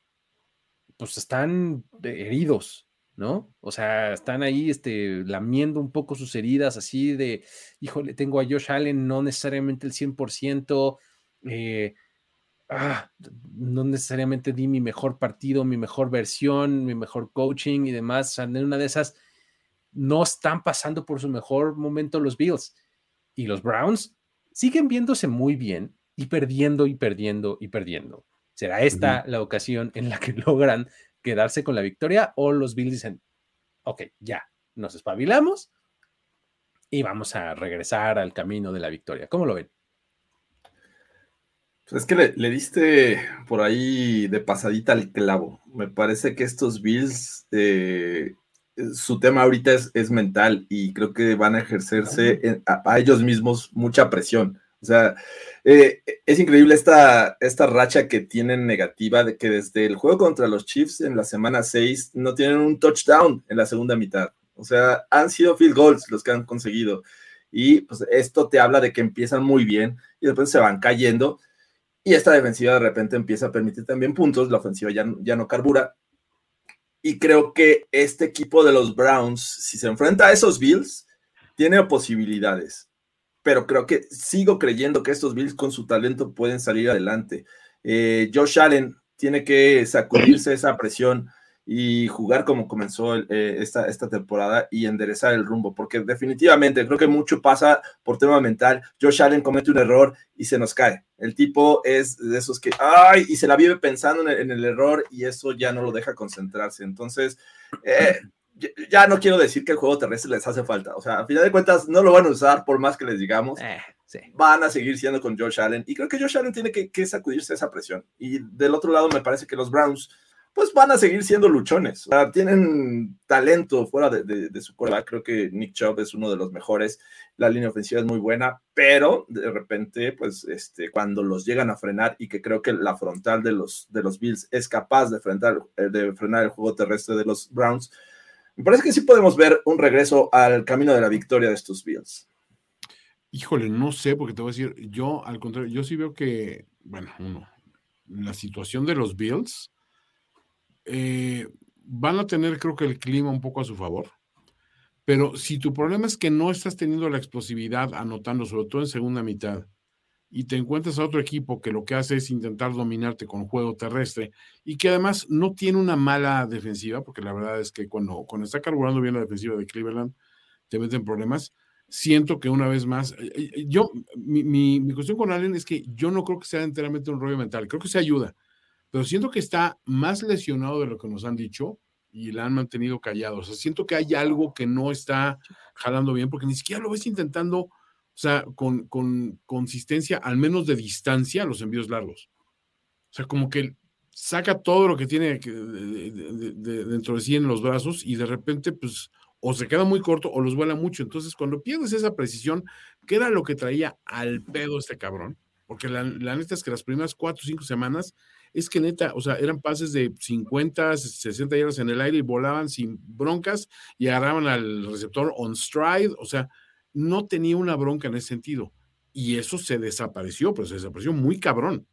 pues están heridos, ¿no? O sea, están ahí este, lamiendo un poco sus heridas, así de, híjole, tengo a Josh Allen, no necesariamente el 100%, eh, ah, no necesariamente di mi mejor partido, mi mejor versión, mi mejor coaching y demás. O sea, en una de esas no están pasando por su mejor momento los Bills. Y los Browns siguen viéndose muy bien y perdiendo y perdiendo y perdiendo. ¿Será esta la ocasión en la que logran quedarse con la victoria o los Bills dicen, ok, ya, nos espabilamos y vamos a regresar al camino de la victoria? ¿Cómo lo ven? Pues es que le, diste por ahí de pasadita al clavo. Me parece que estos Bills eh, su tema ahorita es, mental y creo que van a ejercerse a, ellos mismos mucha presión. O sea, eh, es increíble esta, esta racha que tienen negativa de que desde el juego contra los Chiefs en la semana 6 no tienen un touchdown en la segunda mitad. O sea, han sido field goals los que han conseguido. Y pues esto te habla de que empiezan muy bien y después se van cayendo. Y esta defensiva de repente empieza a permitir también puntos. La ofensiva ya, ya no carbura y creo que este equipo de los Browns, si se enfrenta a esos Bills, tiene posibilidades. Pero creo que sigo creyendo que estos Bills con su talento pueden salir adelante. Eh, Josh Allen tiene que sacudirse esa presión y jugar como comenzó eh, esta, esta temporada y enderezar el rumbo, porque definitivamente creo que mucho pasa por tema mental. Josh Allen comete un error y se nos cae. El tipo es de esos que, ay, y se la vive pensando en el, error y eso ya no lo deja concentrarse. Entonces, eh, ya no quiero decir que el juego terrestre les hace falta. O sea, a final de cuentas, no lo van a usar por más que les digamos. Eh, van a seguir siendo con Josh Allen. Y creo que Josh Allen tiene que, que sacudirse esa presión. Y del otro lado, me parece que los Browns pues van a seguir siendo luchones. O sea, tienen talento fuera de, su cuerda. Creo que Nick Chubb es uno de los mejores. La línea ofensiva es muy buena, pero de repente, pues, este, cuando los llegan a frenar y que creo que la frontal de los, de los Bills es capaz de, eh, de frenar el juego terrestre de los Browns, me parece que sí podemos ver un regreso al camino de la victoria de estos Bills. Híjole, no sé, porque te voy a decir, yo al contrario, yo sí veo que, bueno, uno, la situación de los Bills, eh, van a tener creo que el clima un poco a su favor, pero si tu problema es que no estás teniendo la explosividad anotando, sobre todo en segunda mitad, y te encuentras a otro equipo que lo que hace es intentar dominarte con juego terrestre y que además no tiene una mala defensiva, porque la verdad es que cuando, está carburando bien la defensiva de Cleveland, te meten problemas. Siento que una vez más, eh, eh, yo, mi, mi, mi cuestión con Allen es que yo no creo que sea enteramente un rollo mental, creo que se ayuda, pero siento que está más lesionado de lo que nos han dicho y la han mantenido callado. O sea, siento que hay algo que no está jalando bien, porque ni siquiera lo ves intentando o sea, con, consistencia, al menos de distancia, los envíos largos. O sea, como que saca todo lo que tiene dentro de sí en los brazos y de repente, pues, o se queda muy corto o los vuela mucho. Entonces, cuando pierdes esa precisión, ¿qué era lo que traía al pedo este cabrón? Porque la, la neta es que las primeras cuatro o cinco semanas es que neta, o sea, eran pases de 50, 60 yardas en el aire y volaban sin broncas y agarraban al receptor on stride, o sea, no tenía una bronca en ese sentido. Y eso se desapareció, pero se desapareció muy cabrón.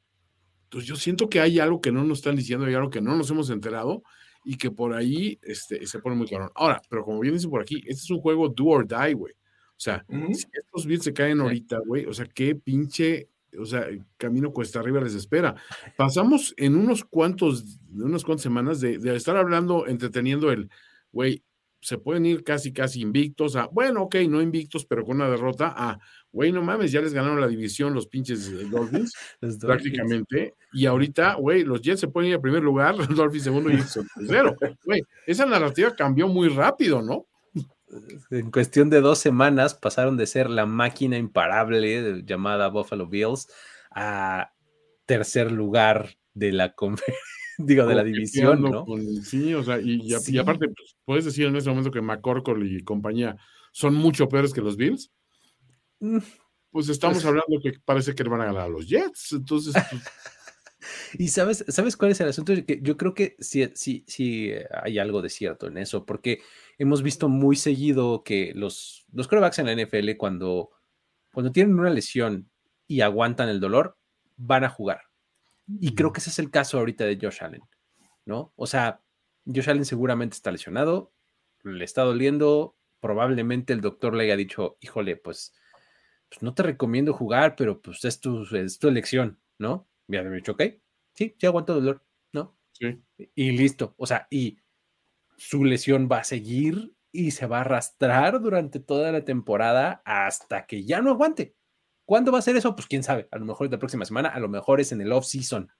Entonces yo siento que hay algo que no nos están diciendo, hay algo que no nos hemos enterado y que por ahí este, se pone muy cabrón. Ahora, pero como bien dice por aquí, este es un juego do or die, güey. O sea, si estos Bills se caen ahorita, güey, o sea, qué pinche, o sea, camino cuesta arriba les espera. Pasamos en unos cuantos, unas cuantas semanas de, de estar hablando, entreteniendo el, güey, se pueden ir casi, casi invictos a, bueno, ok, no invictos, pero con una derrota a, güey, no mames, ya les ganaron la división los pinches Dolphins, prácticamente, y ahorita, güey, los Jets se pueden ir a primer lugar, los Dolphins segundo y tercero. Güey, esa narrativa cambió muy rápido, ¿no? En cuestión de dos semanas pasaron de ser la máquina imparable llamada Buffalo Bills a tercer lugar de la digo, de la división, ¿no? sí, o sea, y, aparte, pues, puedes decir en ese momento que McCorkle y compañía son mucho peores que los Bills. Mm, pues estamos pues hablando que parece que van a ganar a los Jets, entonces. Pues y sabes, ¿sabes cuál es el asunto? Que yo creo que sí, sí, sí hay algo de cierto en eso, porque hemos visto muy seguido que los, los corebacks en la NFL, cuando, cuando tienen una lesión y aguantan el dolor, van a jugar. Y creo que ese es el caso ahorita de Josh Allen, ¿no? O sea, Josh Allen seguramente está lesionado, le está doliendo, probablemente el doctor le haya dicho, híjole, pues, pues no te recomiendo jugar, pero pues es tu, es tu elección, ¿no? Me ha dicho, ok, sí, sí aguanto dolor, ¿no? Sí. Y listo, o sea, y su lesión va a seguir y se va a arrastrar durante toda la temporada hasta que ya no aguante. ¿Cuándo va a ser eso? Pues quién sabe. A lo mejor es la próxima semana, a lo mejor es en el off-season.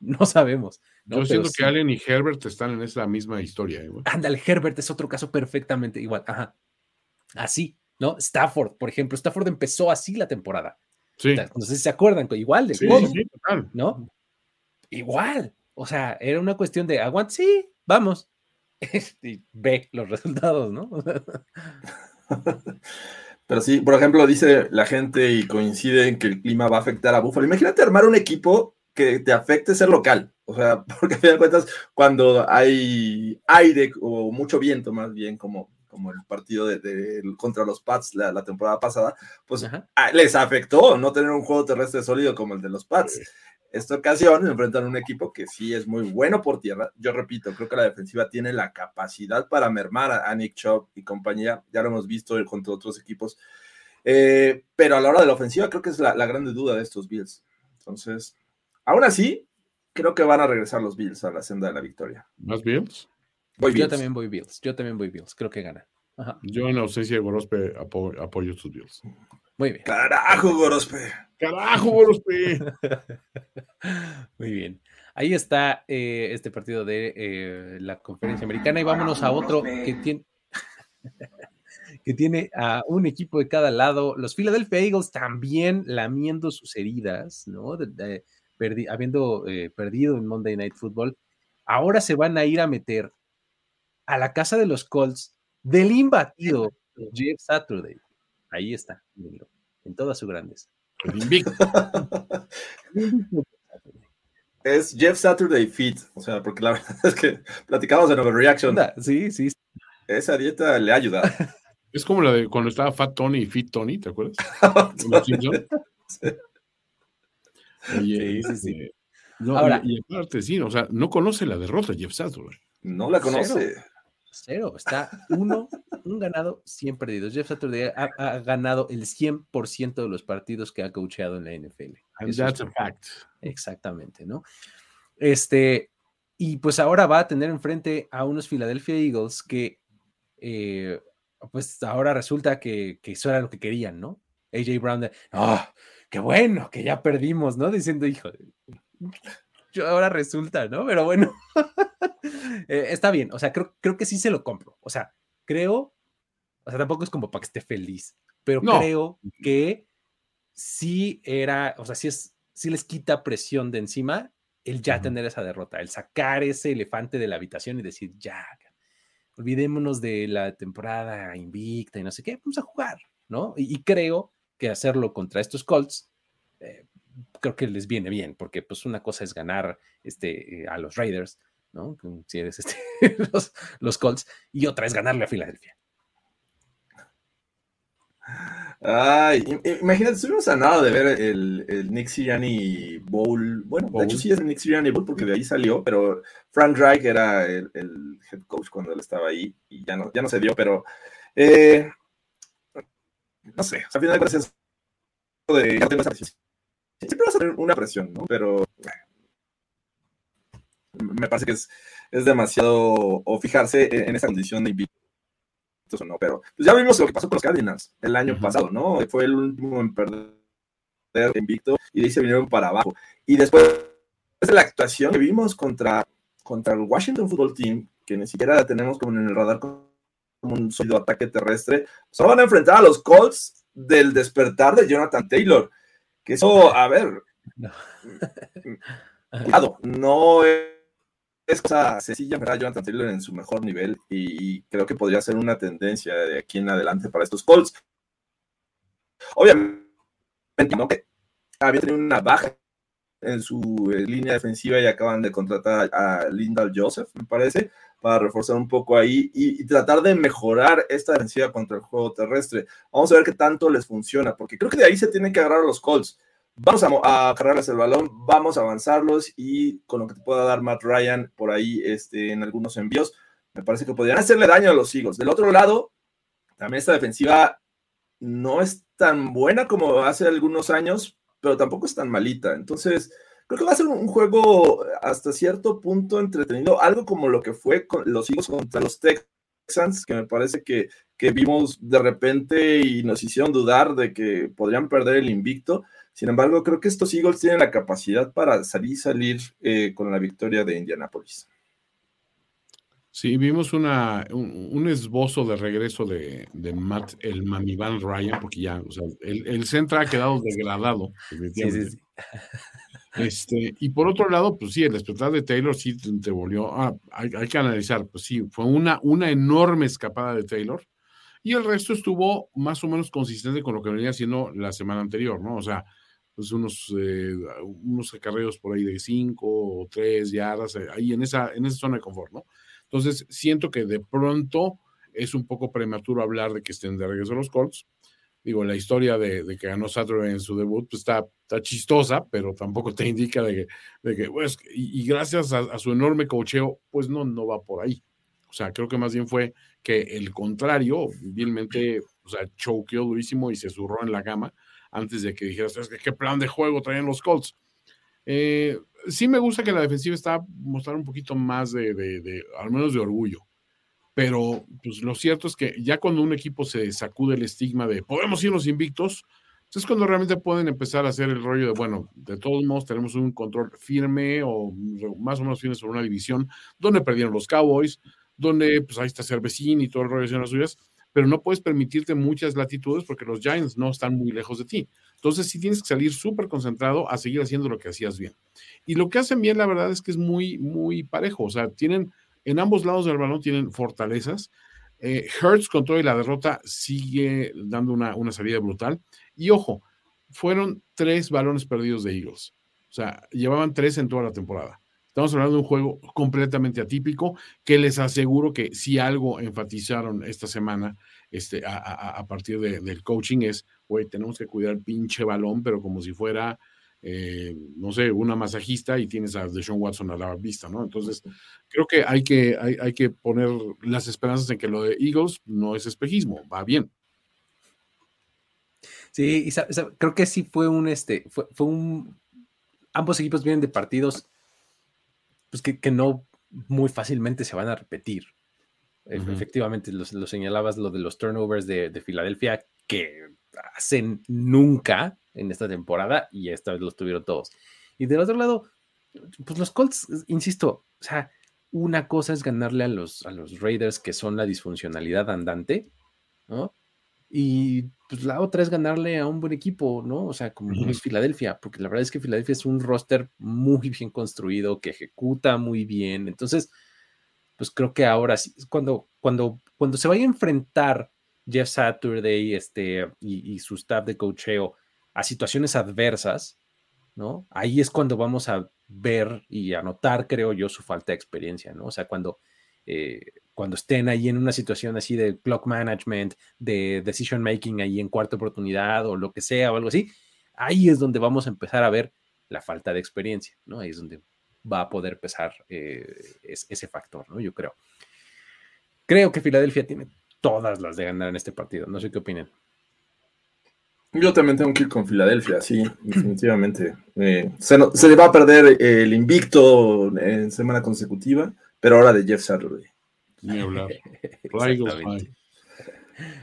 No sabemos. Yo siento que Allen y Herbert están en esa misma historia. ¿eh? Ándale, Herbert es otro caso perfectamente igual. Ajá. Así, ¿no? Stafford, por ejemplo. Stafford empezó así la temporada. Sí. No sé si se acuerdan, igual de sí, sí, total. ¿no? Igual. O sea, era una cuestión de aguante, sí, vamos. y ve los resultados, ¿no? Pero sí, por ejemplo, dice la gente y coincide en que el clima va a afectar a Buffalo. Imagínate armar un equipo que te afecte ser local. O sea, porque a fin de cuentas, cuando hay aire o mucho viento, más bien, como, como el partido de, contra los Pats la, temporada pasada, pues les afectó no tener un juego terrestre sólido como el de los Pats esta ocasión enfrentan un equipo que sí es muy bueno por tierra. Yo repito, creo que la defensiva tiene la capacidad para mermar a Nick Chubb y compañía. Ya lo hemos visto contra otros equipos. Eh, pero a la hora de la ofensiva, creo que es la, la grande duda de estos Bills. Entonces, aún así, creo que van a regresar los Bills a la senda de la victoria. ¿Más Bills? Yo también voy Bills. Yo también voy Bills. Creo que gana. Yo en ausencia de Gorospe apoyo, apoyo sus Bills. Muy bien. Carajo, Gorospe. Carajo, Gorospe. Muy bien. Ahí está eh, este partido de eh, la conferencia americana y vámonos a otro que tiene, que tiene a un equipo de cada lado. Los Philadelphia Eagles también lamiendo sus heridas, ¿no? habiendo eh, perdido en Monday Night Football. ahora se van a ir a meter a la casa de los Colts del imbatido Jeff Saturday. Ahí está, en toda su grandeza. es Jeff Saturday Fit, o sea, porque la verdad es que platicamos en Overreaction. Sí, sí. Esa dieta le ha ayudado. Es como la de cuando estaba Fat Tony y Fit Tony, ¿te acuerdas? sí, sí, sí. Eh, Ahora, y, aparte, sí, o sea, no conoce la derrota Jeff Saturday. No la conoce. Cero. Está uno, un ganado, 100 perdidos. Jeff Saturday ha, ganado el 100% de los partidos que ha coacheado en la NFL. And that's a fact. Exactamente, ¿no? Este, y pues ahora va a tener enfrente a unos Philadelphia Eagles que, eh, pues ahora resulta que, eso era lo que querían, ¿no? AJ Brown, ¡ah! qué bueno, que ya perdimos, ¿no? Diciendo, hijo, yo ahora resulta, ¿no? Pero bueno, eh, está bien, o sea, creo, creo que sí se lo compro, o sea, creo, o sea, tampoco es como para que esté feliz, pero creo que sí era, o sea, sí, es, sí les quita presión de encima el ya tener esa derrota, el sacar ese elefante de la habitación y decir, ya, olvidémonos de la temporada invicta y no sé qué, vamos a jugar, ¿no? Y, creo que hacerlo contra estos Colts, eh, creo que les viene bien, porque pues una cosa es ganar este, a los Raiders, ¿no? Si eres este, los, los Colts, y otra es ganarle a Filadelfia. Ay, imagínate, estuvimos a nada de ver el, el Nick Sirianni Bowl. Bueno, de hecho sí es el Nick Sirianni Bowl porque de ahí salió, pero Frank Reich era el, head coach cuando él estaba ahí y ya no, ya no se dio, pero eh, no sé, al final de cuentas de, siempre va a ser una presión, ¿no? Pero me parece que es, es demasiado o fijarse en, esa condición de invito no, pero pues ya vimos lo que pasó con los Cardinals el año pasado, ¿no? Fue el último en perder invicto y de ahí se vinieron para abajo. Y después de la actuación que vimos contra, contra el Washington Football Team, que ni siquiera tenemos como en el radar como un sólido ataque terrestre, solo van a enfrentar a los Colts del despertar de Jonathan Taylor. Que eso, a ver, no, no es es cosa sencilla ¿verdad? Jonathan Taylor en su mejor nivel y creo que podría ser una tendencia de aquí en adelante para estos Colts. Obviamente, ¿no? que había tenido una baja en su eh, línea defensiva y acaban de contratar a Lindal Joseph, me parece, para reforzar un poco ahí y, tratar de mejorar esta defensiva contra el juego terrestre. Vamos a ver qué tanto les funciona, porque creo que de ahí se tienen que agarrar los Colts vamos a, cargarles el balón, vamos a avanzarlos y con lo que te pueda dar Matt Ryan por ahí este, en algunos envíos, me parece que podrían hacerle daño a los Eagles. Del otro lado, también esta defensiva no es tan buena como hace algunos años, pero tampoco es tan malita. Entonces, creo que va a ser un juego hasta cierto punto entretenido, algo como lo que fue con los Eagles contra los Texans, que me parece que, que vimos de repente y nos hicieron dudar de que podrían perder el invicto. Sin embargo, creo que estos Eagles tienen la capacidad para salir salir eh, con la victoria de Indianapolis. Sí, vimos una, un, esbozo de regreso de, Matt, el Van Ryan, porque ya, o sea, el, el centro ha quedado degradado. Sí, sí, sí. Este, y por otro lado, pues sí, el despertar de Taylor sí te, volvió. Ah, hay, que analizar, pues sí, fue una, una enorme escapada de Taylor y el resto estuvo más o menos consistente con lo que venía haciendo la semana anterior, ¿no? O sea, pues unos, eh, unos acarreos por ahí de cinco o tres yardas, eh, ahí en esa, en esa zona de confort, ¿no? Entonces, siento que de pronto es un poco prematuro hablar de que estén de regreso los Colts. Digo, la historia de, que ganó Saturday en su debut pues está, chistosa, pero tampoco te indica de que, de que pues, y, gracias a, su enorme cocheo, pues no, no va por ahí. O sea, creo que más bien fue que el contrario, vilmente, o sea, choqueó durísimo y se zurró en la cama antes de que dijeras, ¿qué plan de juego traían los Colts? Eh, sí me gusta que la defensiva está mostrando un poquito más de, al menos de orgullo, pero pues lo cierto es que ya cuando un equipo se sacude el estigma de podemos irnos invictos, pues, es cuando realmente pueden empezar a hacer el rollo de, bueno, de todos modos tenemos un control firme o más o menos firme sobre una división donde perdieron los Cowboys, donde pues ahí está Cervecín y todo el rollo de las suyas, pero no puedes permitirte muchas latitudes porque los Giants no están muy lejos de ti. Entonces sí tienes que salir súper concentrado a seguir haciendo lo que hacías bien. Y lo que hacen bien, la verdad es que es muy, muy parejo. O sea, tienen, en ambos lados del balón tienen fortalezas. Eh, Hertz con todo y la derrota sigue dando una, una salida brutal. Y ojo, fueron tres balones perdidos de Eagles. O sea, llevaban tres en toda la temporada. Estamos hablando de un juego completamente atípico que les aseguro que si algo enfatizaron esta semana este, a, partir del coaching es, güey, tenemos que cuidar el pinche balón, pero como si fuera, eh, no sé, una masajista y tienes a Deshaun Watson a la vista, ¿no? Entonces, creo que hay que, hay, hay que poner las esperanzas en que lo de Eagles no es espejismo, va bien. Sí, y creo que sí fue un, este, fue, fue un, ambos equipos vienen de partidos pues que, no muy fácilmente se van a repetir. Efectivamente, lo, señalabas lo de los turnovers de, Filadelfia que hacen nunca en esta temporada y esta vez los tuvieron todos. Y del otro lado, pues los Colts, insisto, o sea, una cosa es ganarle a los, a los Raiders que son la disfuncionalidad andante, ¿no? Y pues la otra es ganarle a un buen equipo, ¿no? O sea, como es Filadelfia, porque la verdad es que Filadelfia es un roster muy bien construido, que ejecuta muy bien. Entonces, pues creo que ahora sí, cuando, cuando, cuando se vaya a enfrentar Jeff Saturday este, y, su staff de cocheo a situaciones adversas, ¿no? Ahí es cuando vamos a ver y anotar, creo yo, su falta de experiencia, ¿no? O sea, cuando eh, cuando estén ahí en una situación así de clock management, de decision making ahí en cuarta oportunidad o lo que sea o algo así, ahí es donde vamos a empezar a ver la falta de experiencia, ¿no? Ahí es donde va a poder pesar eh, ese factor, ¿no? Yo creo. Creo que Filadelfia tiene todas las de ganar en este partido. No sé qué opinan. Yo también tengo que ir con Filadelfia, sí, definitivamente. Eh, se, se, le va a perder el invicto en semana consecutiva, pero ahora de Jeff Saturday.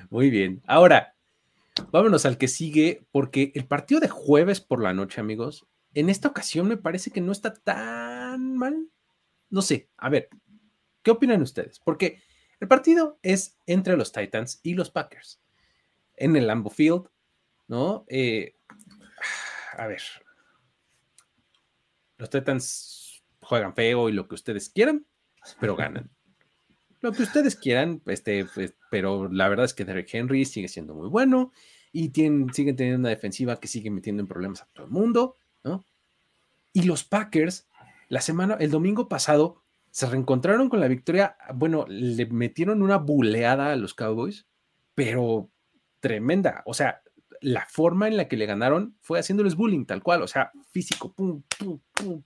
Muy bien. Ahora, vámonos al que sigue, porque el partido de jueves por la noche, amigos, en esta ocasión me parece que no está tan mal. No sé, a ver, ¿qué opinan ustedes? Porque el partido es entre los Titans y los Packers en el Lambo Field, ¿no? Eh, a ver, los Titans juegan feo y lo que ustedes quieran, pero ganan lo que ustedes quieran, este, pues, pero la verdad es que Derek Henry sigue siendo muy bueno y tienen, siguen teniendo una defensiva que sigue metiendo en problemas a todo el mundo, ¿no? Y los Packers, la semana, el domingo pasado, se reencontraron con la victoria, bueno, le metieron una buleada a los Cowboys, pero tremenda, o sea, la forma en la que le ganaron fue haciéndoles bullying, tal cual, o sea, físico, pum, pum, pum,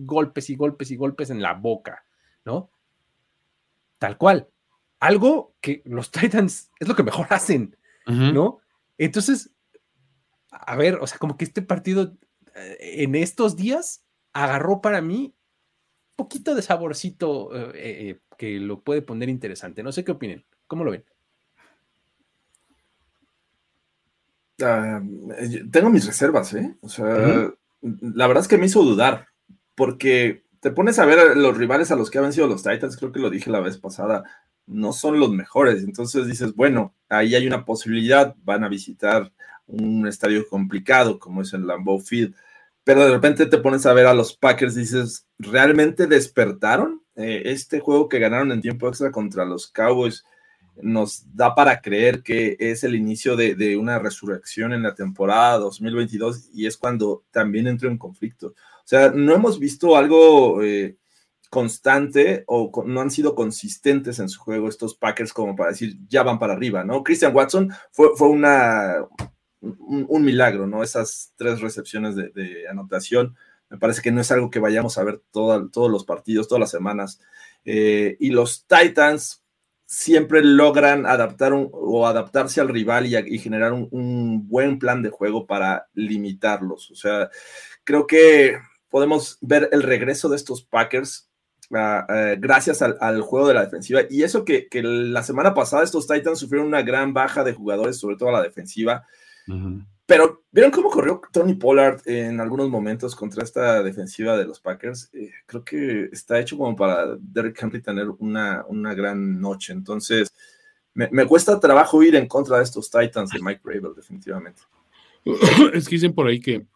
golpes y golpes y golpes en la boca, ¿no? tal cual. Algo que los Titans es lo que mejor hacen, ¿no? Entonces, a ver, o sea, como que este partido eh, en estos días agarró para mí poquito de saborcito eh, eh, que lo puede poner interesante. No sé qué opinen. ¿Cómo lo ven? Ah, tengo mis reservas, ¿eh? O sea, la verdad es que me hizo dudar, porque te pones a ver los rivales a los que han vencido los Titans, creo que lo dije la vez pasada, no son los mejores. Entonces dices, bueno, ahí hay una posibilidad, van a visitar un estadio complicado como es el Lambeau Field, pero de repente te pones a ver a los Packers y dices, ¿realmente despertaron? Eh, este juego que ganaron en tiempo extra contra los Cowboys nos da para creer que es el inicio de, de una resurrección en la temporada 2022 y es cuando también entró en conflicto. O sea, no hemos visto algo eh, constante o no han sido consistentes en su juego estos Packers como para decir, ya van para arriba, ¿no? Christian Watson fue, fue una, un, milagro, ¿no? Esas tres recepciones de, anotación. Me parece que no es algo que vayamos a ver todos los partidos, todas las semanas. Eh, y los Titans siempre logran adaptar o adaptarse al rival y, generar un, un, buen plan de juego para limitarlos. O sea, creo que podemos ver el regreso de estos Packers ah, eh, gracias al, juego de la defensiva. Y eso que, la semana pasada estos Titans sufrieron una gran baja de jugadores, sobre todo a la defensiva. Pero vieron cómo corrió Tony Pollard en algunos momentos contra esta defensiva de los Packers. Eh, creo que está hecho como para Derrick Henry tener una, una gran noche. Entonces, me, cuesta trabajo ir en contra de estos Titans de Mike Rabel, definitivamente. Es que dicen por ahí que,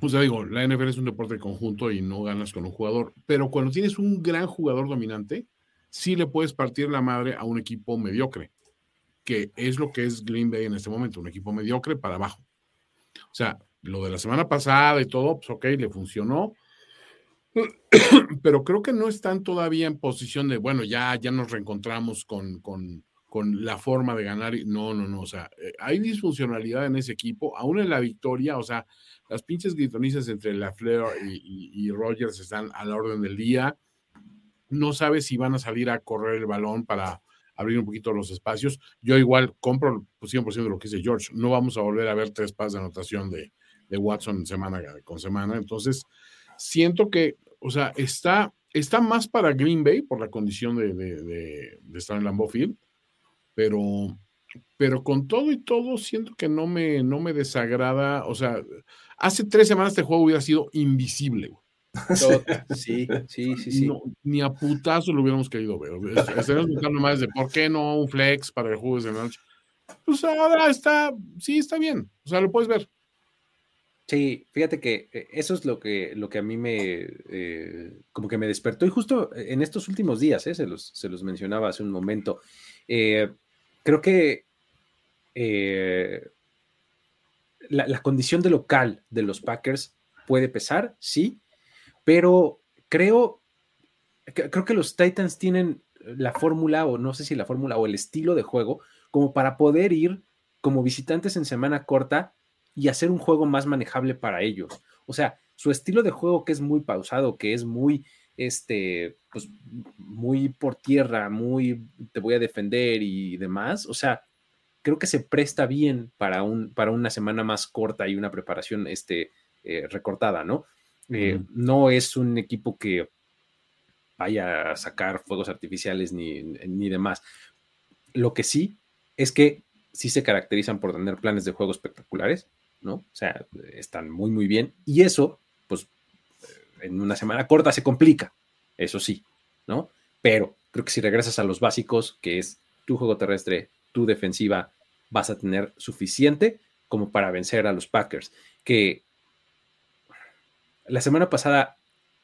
o sea, digo, la NFL es un deporte de conjunto y no ganas con un jugador, pero cuando tienes un gran jugador dominante, sí le puedes partir la madre a un equipo mediocre, que es lo que es Green Bay en este momento, un equipo mediocre para abajo. O sea, lo de la semana pasada y todo, pues ok, le funcionó, pero creo que no están todavía en posición de, bueno, ya, ya nos reencontramos con, con, con la forma de ganar. No, no, no, o sea, eh, hay disfuncionalidad en ese equipo, aún en la victoria, o sea, las pinches gritonizas entre la y, y, Rogers están a la orden del día. No sabes si van a salir a correr el balón para abrir un poquito los espacios. Yo igual compro 100% pues, de lo que dice George. No vamos a volver a ver tres pases de anotación de, de Watson semana con semana. Entonces, siento que, o sea, está, está más para Green Bay por la condición de, de, estar en Lambeau Field, pero, pero con todo y todo siento que no me, no me desagrada, o sea, hace tres semanas este juego hubiera sido invisible. Sí, sí, sí, sí. ni a putazo lo hubiéramos querido ver. Estaríamos buscando más de por qué no un flex para el juego de noche. Pues ahora está, sí, está bien. O sea, lo puedes ver. Sí, fíjate que eh, eso es lo que, lo que a mí me, eh, como que me despertó y justo en estos últimos días, eh, se, los, se los mencionaba hace un momento, creo que la, la, condición de local de los Packers puede pesar, sí, pero creo, creo que los Titans tienen la fórmula, o no sé si la fórmula o el estilo de juego, como para poder ir como visitantes en semana corta y hacer un juego más manejable para ellos. O sea, su estilo de juego que es muy pausado, que es muy, este, pues, muy por tierra, muy te voy a defender y demás. O sea, creo que se presta bien para, un, para una semana más corta y una preparación, este, eh, recortada, ¿no? Eh, no es un equipo que vaya a sacar fuegos artificiales ni, ni demás. Lo que sí es que sí se caracterizan por tener planes de juego espectaculares, ¿no? O sea, están muy, muy bien. Y eso, pues, en una semana corta se complica, eso sí, ¿no? Pero creo que si regresas a los básicos, que es tu juego terrestre, tu defensiva, vas a tener suficiente como para vencer a los Packers, que la semana pasada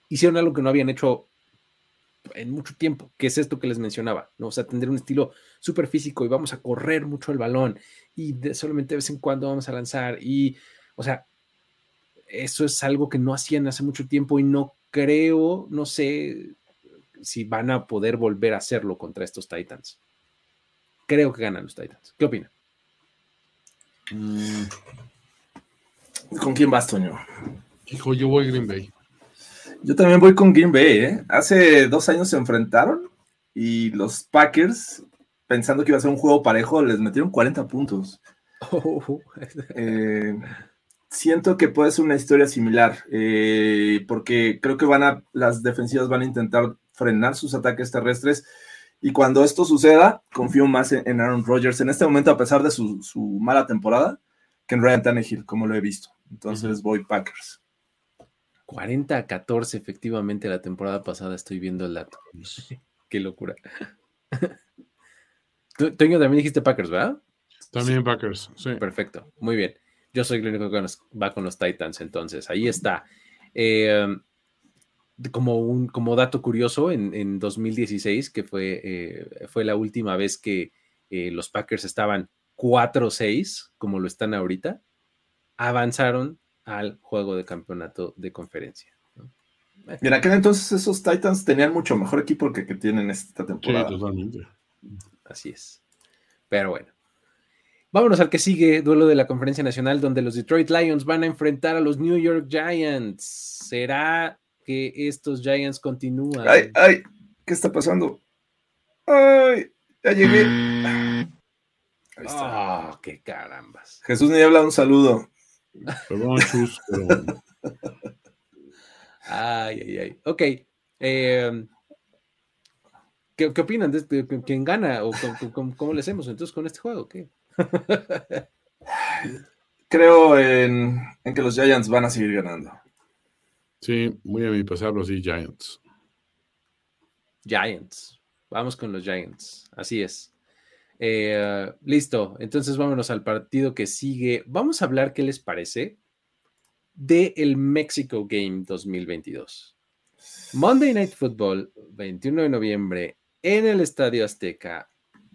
hicieron algo que no habían hecho en mucho tiempo, que es esto que les mencionaba, ¿no? O sea, tener un estilo súper físico y vamos a correr mucho el balón y solamente de vez en cuando vamos a lanzar y, o sea, eso es algo que no hacían hace mucho tiempo y no creo, no sé si van a poder volver a hacerlo contra estos Titans. Creo que ganan los Titans. ¿Qué opina? Mm. ¿Con quién vas, Toño? Hijo, yo voy Green Bay. Yo también voy con Green Bay. ¿eh? Hace dos años se enfrentaron y los Packers, pensando que iba a ser un juego parejo, les metieron 40 puntos. Eh, siento que puede ser una historia similar, eh, porque creo que van a, las defensivas van a intentar frenar sus ataques terrestres. Y cuando esto suceda, confío más en, Aaron Rodgers en este momento, a pesar de su, mala temporada, que en Ryan Tannehill, como lo he visto. Entonces voy Packers. 40 a 14 efectivamente la temporada pasada, estoy viendo el dato. Qué locura. Toño, también dijiste Packers, ¿verdad? También Packers, sí. Perfecto, muy bien. Yo soy el único que va con los Titans, entonces ahí está. Em, como, un, como dato curioso, en, 2016, que fue, eh, fue la última vez que eh, los Packers estaban 4-6, como lo están ahorita, avanzaron al juego de campeonato de conferencia. Mira, que entonces esos Titans tenían mucho mejor equipo que, que tienen esta temporada. Sí, totalmente. Así es. Pero bueno. Vámonos al que sigue, duelo de la conferencia nacional, donde los Detroit Lions van a enfrentar a los New York Giants. ¿Será que estos Giants continúan? Ay, ay, ¿qué está pasando? Ay, ya llegué. Ahí está. Oh, qué carambas. Jesús Niebla, un saludo. Perdón, Chus, Ay, ay, ay. Ok. Em, ¿qué, opinan de, quién gana o cómo, le hacemos entonces con este juego? ¿Qué? Creo en, que los Giants van a seguir ganando. Sí, muy a mi pasarlo así, Giants. Giants. Vamos con los Giants. Así es. Eh, listo, entonces vámonos al partido que sigue. Vamos a hablar qué les parece de el Mexico Game 2022. Monday Night Football, 21 de noviembre, en el Estadio Azteca.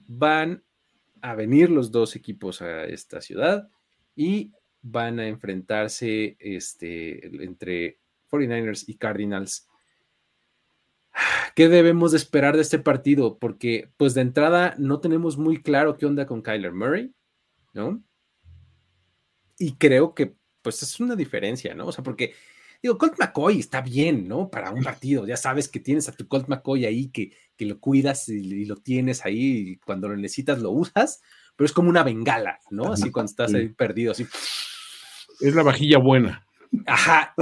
Van a venir los dos equipos a esta ciudad y van a enfrentarse este, entre 49ers y Cardinals. ¿Qué debemos de esperar de este partido? Porque pues de entrada no tenemos muy claro qué onda con Kyler Murray, ¿no? Y creo que pues es una diferencia, ¿no? O sea, porque digo, Colt McCoy está bien, ¿no? Para un partido, ya sabes que tienes a tu Colt McCoy ahí, que, que lo cuidas y, lo tienes ahí y cuando lo necesitas lo usas, pero es como una bengala, ¿no? Así cuando estás ahí perdido, así. Es la vajilla buena. Ajá.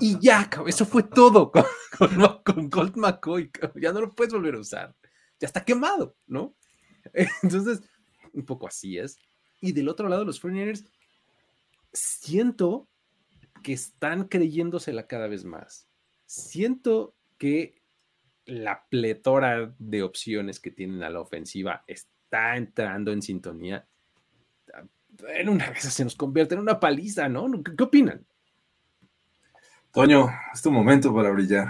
Y ya, eso fue todo con, con, Colt McCoy. Ya no lo puedes volver a usar. Ya está quemado, ¿no? Entonces, un poco así es. Y del otro lado, los 49ers, siento que están creyéndosela cada vez más. Siento que la pletora de opciones que tienen a la ofensiva está entrando en sintonía. En una vez se nos convierte en una paliza, ¿no? ¿Qué, opinan? Toño, es tu momento para brillar.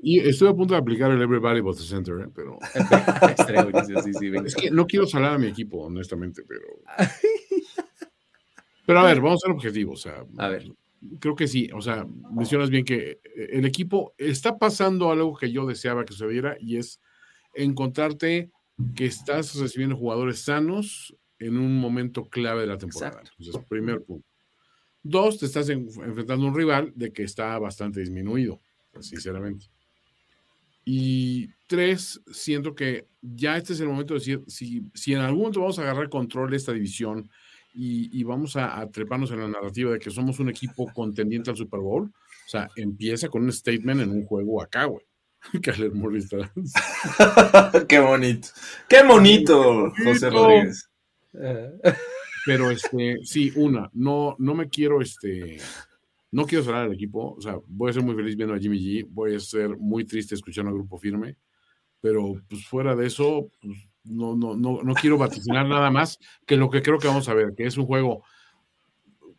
Y estoy a punto de aplicar el Everybody But the Center, ¿eh? pero. es que no quiero salar a mi equipo, honestamente, pero. Pero a ver, vamos a ser objetivos. O sea, a ver creo que sí, o sea, mencionas bien que eh, el equipo está pasando algo que yo deseaba que sucediera y es encontrarte que estás recibiendo jugadores sanos en un momento clave de la temporada. Entonces, primer punto. Dos, te estás enfrentando a un rival de que está bastante disminuido, sinceramente. Y tres, siento que ya este es el momento de decir, si, si en algún momento vamos a agarrar control de esta división y, vamos a, treparnos en la narrativa de que somos un equipo contendiente al Super Bowl. O sea, empieza con un statement en un juego acá, güey. Kyler Murray Qué bonito. Qué bonito, José Rodríguez. Pero este, sí, una, no, no me quiero, este, no quiero cerrar el equipo. O sea, voy a ser muy feliz viendo a Jimmy G. Voy a ser muy triste escuchando a Grupo Firme. Pero pues fuera de eso, pues, no, no, no, no quiero vaticinar nada más que lo que creo que vamos a ver, que es un juego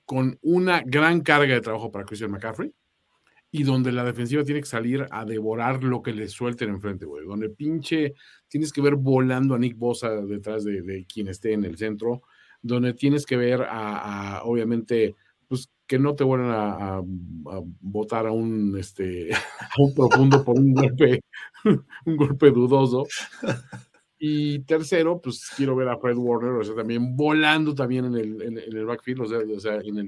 con una gran carga de trabajo para Christian McCaffrey y donde la defensiva tiene que salir a devorar lo que le suelten enfrente, güey. Donde pinche tienes que ver volando a Nick Bosa detrás de, quien esté en el centro, donde tienes que ver a, obviamente, pues que no te vuelvan a, botar a un, este, a un profundo por un golpe, un golpe dudoso. Y tercero, pues quiero ver a Fred Warner, o sea, también volando también en el, en, el backfield, o sea, en, el,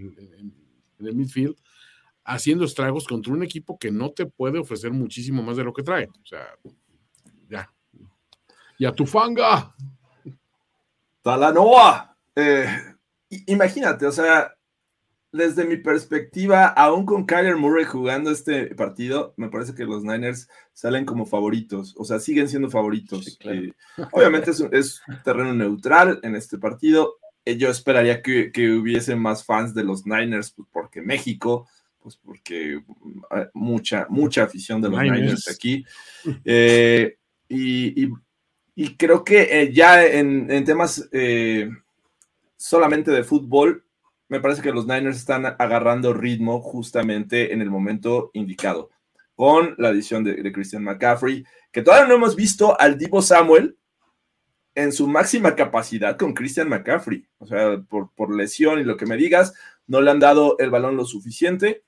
en, el, midfield, haciendo estragos contra un equipo que no te puede ofrecer muchísimo más de lo que trae. O sea, ya. Y a tu fanga. Talanoa. Eh, imagínate, o sea, desde mi perspectiva, aún con Kyler Murray jugando este partido, me parece que los Niners salen como favoritos, o sea, siguen siendo favoritos. Eh, obviamente es, un terreno neutral en este partido. Eh, yo esperaría que, que, hubiese más fans de los Niners, pues, porque México, pues porque mm, mucha, mucha afición de los Niners, aquí. Eh, y, y, creo que ya en, en temas solamente de fútbol, me parece que los Niners están agarrando ritmo justamente en el momento indicado, con la adición de, Christian McCaffrey, que todavía no hemos visto al Divo Samuel en su máxima capacidad con Christian McCaffrey. O sea, por, por lesión y lo que me digas, no le han dado el balón lo suficiente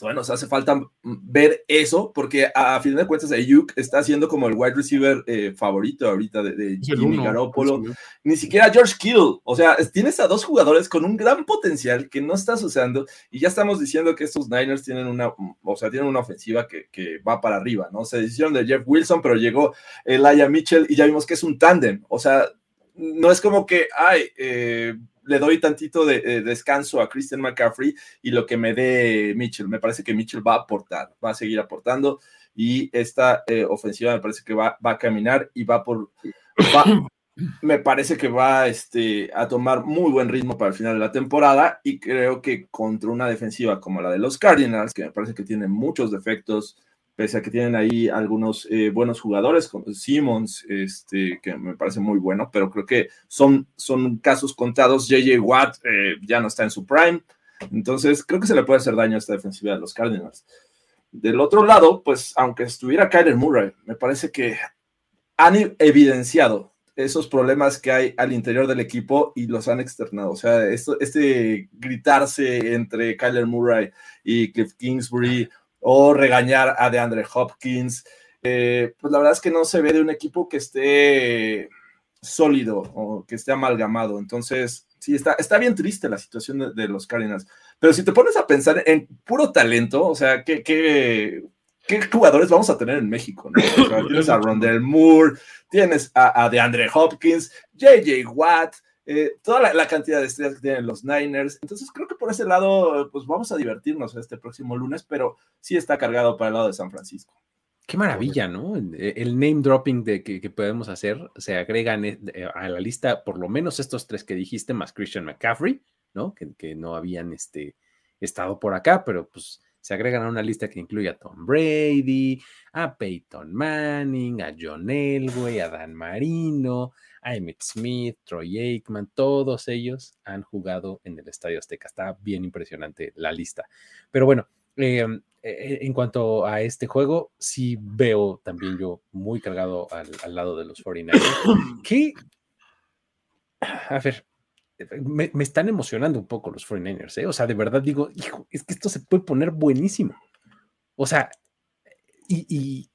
bueno, nos hace falta ver eso, porque a, fin de cuentas Ayuk está siendo como el wide receiver eh, favorito ahorita de, Jimmy Garoppolo. Ni siquiera George Kittle. O sea, tienes a dos jugadores con un gran potencial que no estás usando y ya estamos diciendo que estos Niners tienen una, o sea, tienen una ofensiva que, que va para arriba, ¿no? Se hicieron de Jeff Wilson, pero llegó Elijah Mitchell y ya vimos que es un tándem. O sea, no es como que, ay, eh, le doy tantito de, eh, descanso a Christian McCaffrey y lo que me dé Mitchell. Me parece que Mitchell va a aportar, va a seguir aportando y esta eh, ofensiva me parece que va, va, a caminar y va por... me parece que va este, a tomar muy buen ritmo para el final de la temporada y creo que contra una defensiva como la de los Cardinals, que me parece que tiene muchos defectos, pese a que tienen ahí algunos eh, buenos jugadores, como Simmons, este, que me parece muy bueno, pero creo que son, son casos contados. JJ Watt eh, ya no está en su prime, entonces creo que se le puede hacer daño a esta defensiva de los Cardinals. Del otro lado, pues aunque estuviera Kyler Murray, me parece que han evidenciado esos problemas que hay al interior del equipo y los han externado. O sea, esto, este gritarse entre Kyler Murray y Cliff Kingsbury o regañar a DeAndre Hopkins, eh, pues la verdad es que no se ve de un equipo que esté sólido o que esté amalgamado. Entonces, sí, está, está bien triste la situación de, los Cardinals. Pero si te pones a pensar en puro talento, o sea, ¿qué, qué, qué jugadores vamos a tener en México? tienes a Rondell Moore, tienes a, a DeAndre Hopkins, JJ Watt, eh, toda la, cantidad de estrellas que tienen los Niners. Entonces creo que por ese lado, pues vamos a divertirnos este próximo lunes, pero sí está cargado para el lado de San Francisco. Qué maravilla, ¿no? El name dropping que, podemos hacer se agregan eh, a la lista por lo menos estos tres que dijiste, más Christian McCaffrey, ¿no? Que, no habían este, estado por acá, pero pues se agregan a una lista que incluye a Tom Brady, a Peyton Manning, a John Elway, a Dan Marino, a Emmett Smith, Troy Aikman, todos ellos han jugado en el Estadio Azteca. Está bien impresionante la lista. Pero bueno, em, e, e, en cuanto a este juego, sí veo también yo muy cargado al, lado de los 49ers. que, a ver, me, están emocionando un poco los 49ers, ¿eh? O sea, de verdad digo, hijo, es que esto se puede poner buenísimo. O sea, y,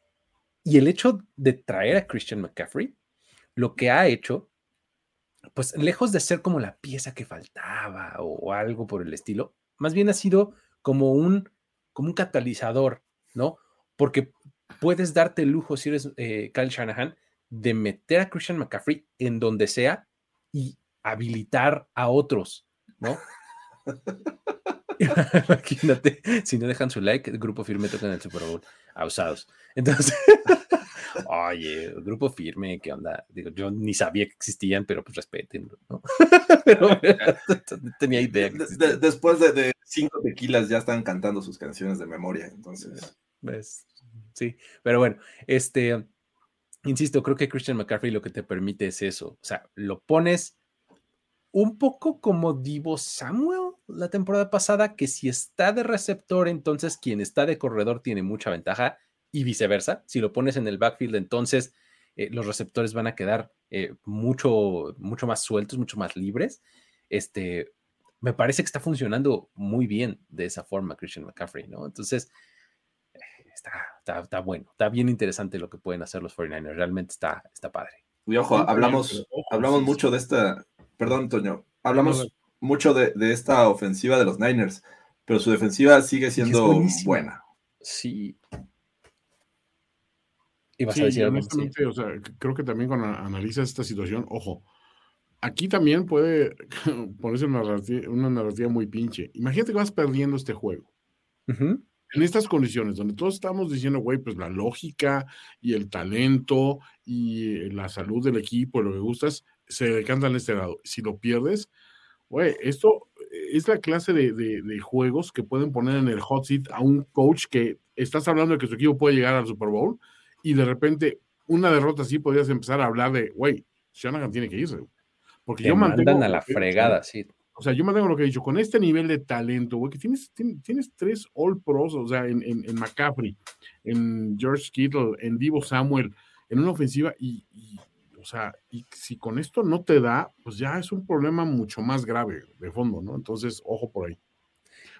y el hecho de traer a Christian McCaffrey, lo que ha hecho, pues lejos de ser como la pieza que faltaba o algo por el estilo, más bien ha sido como un como un catalizador, ¿no? Porque puedes darte el lujo, si eres eh, Kyle Shanahan, de meter a Christian McCaffrey en donde sea y habilitar a otros, ¿no? Imagínate, si no dejan su like, el grupo firme toca en el Super Bowl a usados. Entonces, oye, el grupo firme, ¿qué onda? Digo, yo ni sabía que existían, pero pues respeten, ¿no? pero no tenía idea. después de, cinco tequilas ya están cantando sus canciones de memoria, entonces. ¿Ves? Sí, pero bueno, este, insisto, creo que Christian McCaffrey lo que te permite es eso, o sea, lo pones un poco como Divo Samuel la temporada pasada, que si está de receptor, entonces quien está de corredor tiene mucha ventaja y viceversa. Si lo pones en el backfield, entonces eh, los receptores van a quedar eh, mucho, mucho más sueltos, mucho más libres. Este, me parece que está funcionando muy bien de esa forma Christian McCaffrey, ¿no? Entonces, está, está, bueno, está bien interesante lo que pueden hacer los 49ers, realmente está, está padre. Y ojo, hablamos, hablamos mucho de esta, perdón, Toño, hablamos mucho de, esta ofensiva de los Niners, pero su defensiva sigue siendo buena. Sí. Sí, a decir honestamente, o sea, creo que también cuando analizas esta situación, ojo, aquí también puede ponerse una narrativa, muy pinche. Imagínate que vas perdiendo este juego. En estas condiciones, donde todos estamos diciendo, güey, pues la lógica y el talento y la salud del equipo, lo que gustas, se decantan en este lado. Si lo pierdes, güey, esto es la clase de, de, juegos que pueden poner en el hot seat a un coach que estás hablando de que su equipo puede llegar al Super Bowl y de repente una derrota así podrías empezar a hablar de, güey, Shanahan tiene que irse. Porque yo mantengo. a la fregada, sí. O sea, yo mantengo lo que he dicho, con este nivel de talento, güey, que tienes, tienes, tres All Pros, o sea, en, en, McCaffrey, en George Kittle, en Divo Samuel, en una ofensiva, y, o sea, y si con esto no te da, pues ya es un problema mucho más grave de fondo, ¿no? Entonces, ojo por ahí.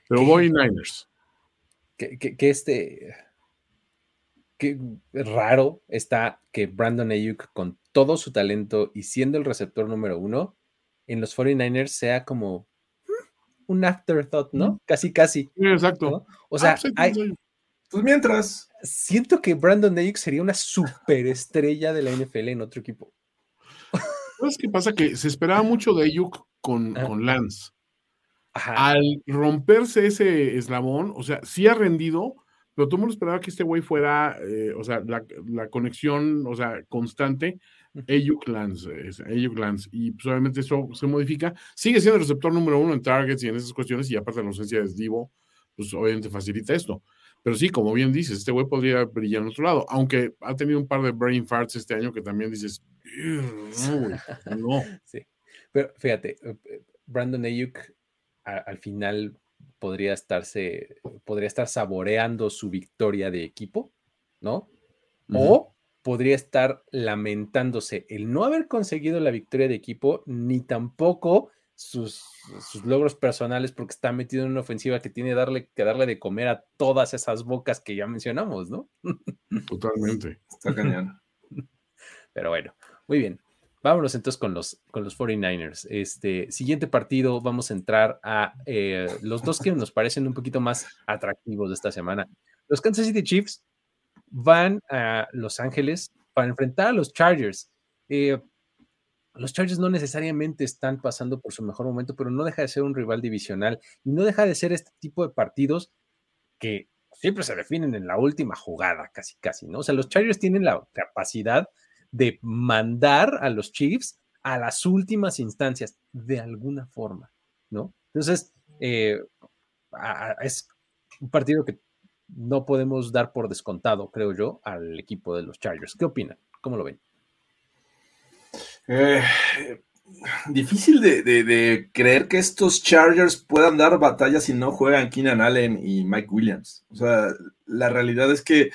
Pero voy Niners. Que, que, que este. Qué raro está que Brandon Ayuk, con todo su talento y siendo el receptor número uno, en los 49ers sea como mm, un afterthought, ¿no? Casi, casi. exacto. O sea, ah, pues, pues mientras. Siento que Brandon Ayuk sería una superestrella de la NFL en otro equipo. ¿Sabes qué pasa? Que se esperaba mucho de Ayuk con, con Lance. Al romperse ese eslabón, o sea, sí ha rendido, pero todo el mundo esperaba que este güey fuera, eh, o sea, la, la, conexión, o sea, constante Ayuk Lance, y pues obviamente eso se modifica. Sigue siendo el receptor número uno en targets y en esas cuestiones, y aparte la ausencia de Divo, pues obviamente facilita esto. Pero sí, como bien dices, este güey podría brillar en otro lado, aunque ha tenido un par de brain farts este año que también dices, no, no. Sí. Pero fíjate, eh, eh, Brandon Ayuk al final podría estarse, podría estar saboreando su victoria de equipo, ¿no? O podría estar lamentándose el no haber conseguido la victoria de equipo, ni tampoco sus, logros personales, porque está metido en una ofensiva que tiene darle, que darle de comer a todas esas bocas que ya mencionamos, ¿no? Totalmente. Está cañón. Pero bueno, muy bien. Vámonos entonces con los, con los 49ers. Este siguiente partido, vamos a entrar a eh, los dos que nos parecen un poquito más atractivos de esta semana. Los Kansas City Chiefs van a Los Ángeles para enfrentar a los Chargers. Eh, los Chargers no necesariamente están pasando por su mejor momento, pero no deja de ser un rival divisional y no deja de ser este tipo de partidos que siempre se definen en la última jugada, casi, casi, ¿no? O sea, los Chargers tienen la capacidad de mandar a los Chiefs a las últimas instancias, de alguna forma, ¿no? Entonces, eh, es un partido que no podemos dar por descontado, creo yo, al equipo de los Chargers. ¿Qué opinan? ¿Cómo lo ven? Eh, difícil de, creer que estos Chargers puedan dar batalla si no juegan Keenan Allen y Mike Williams. O sea, la realidad es que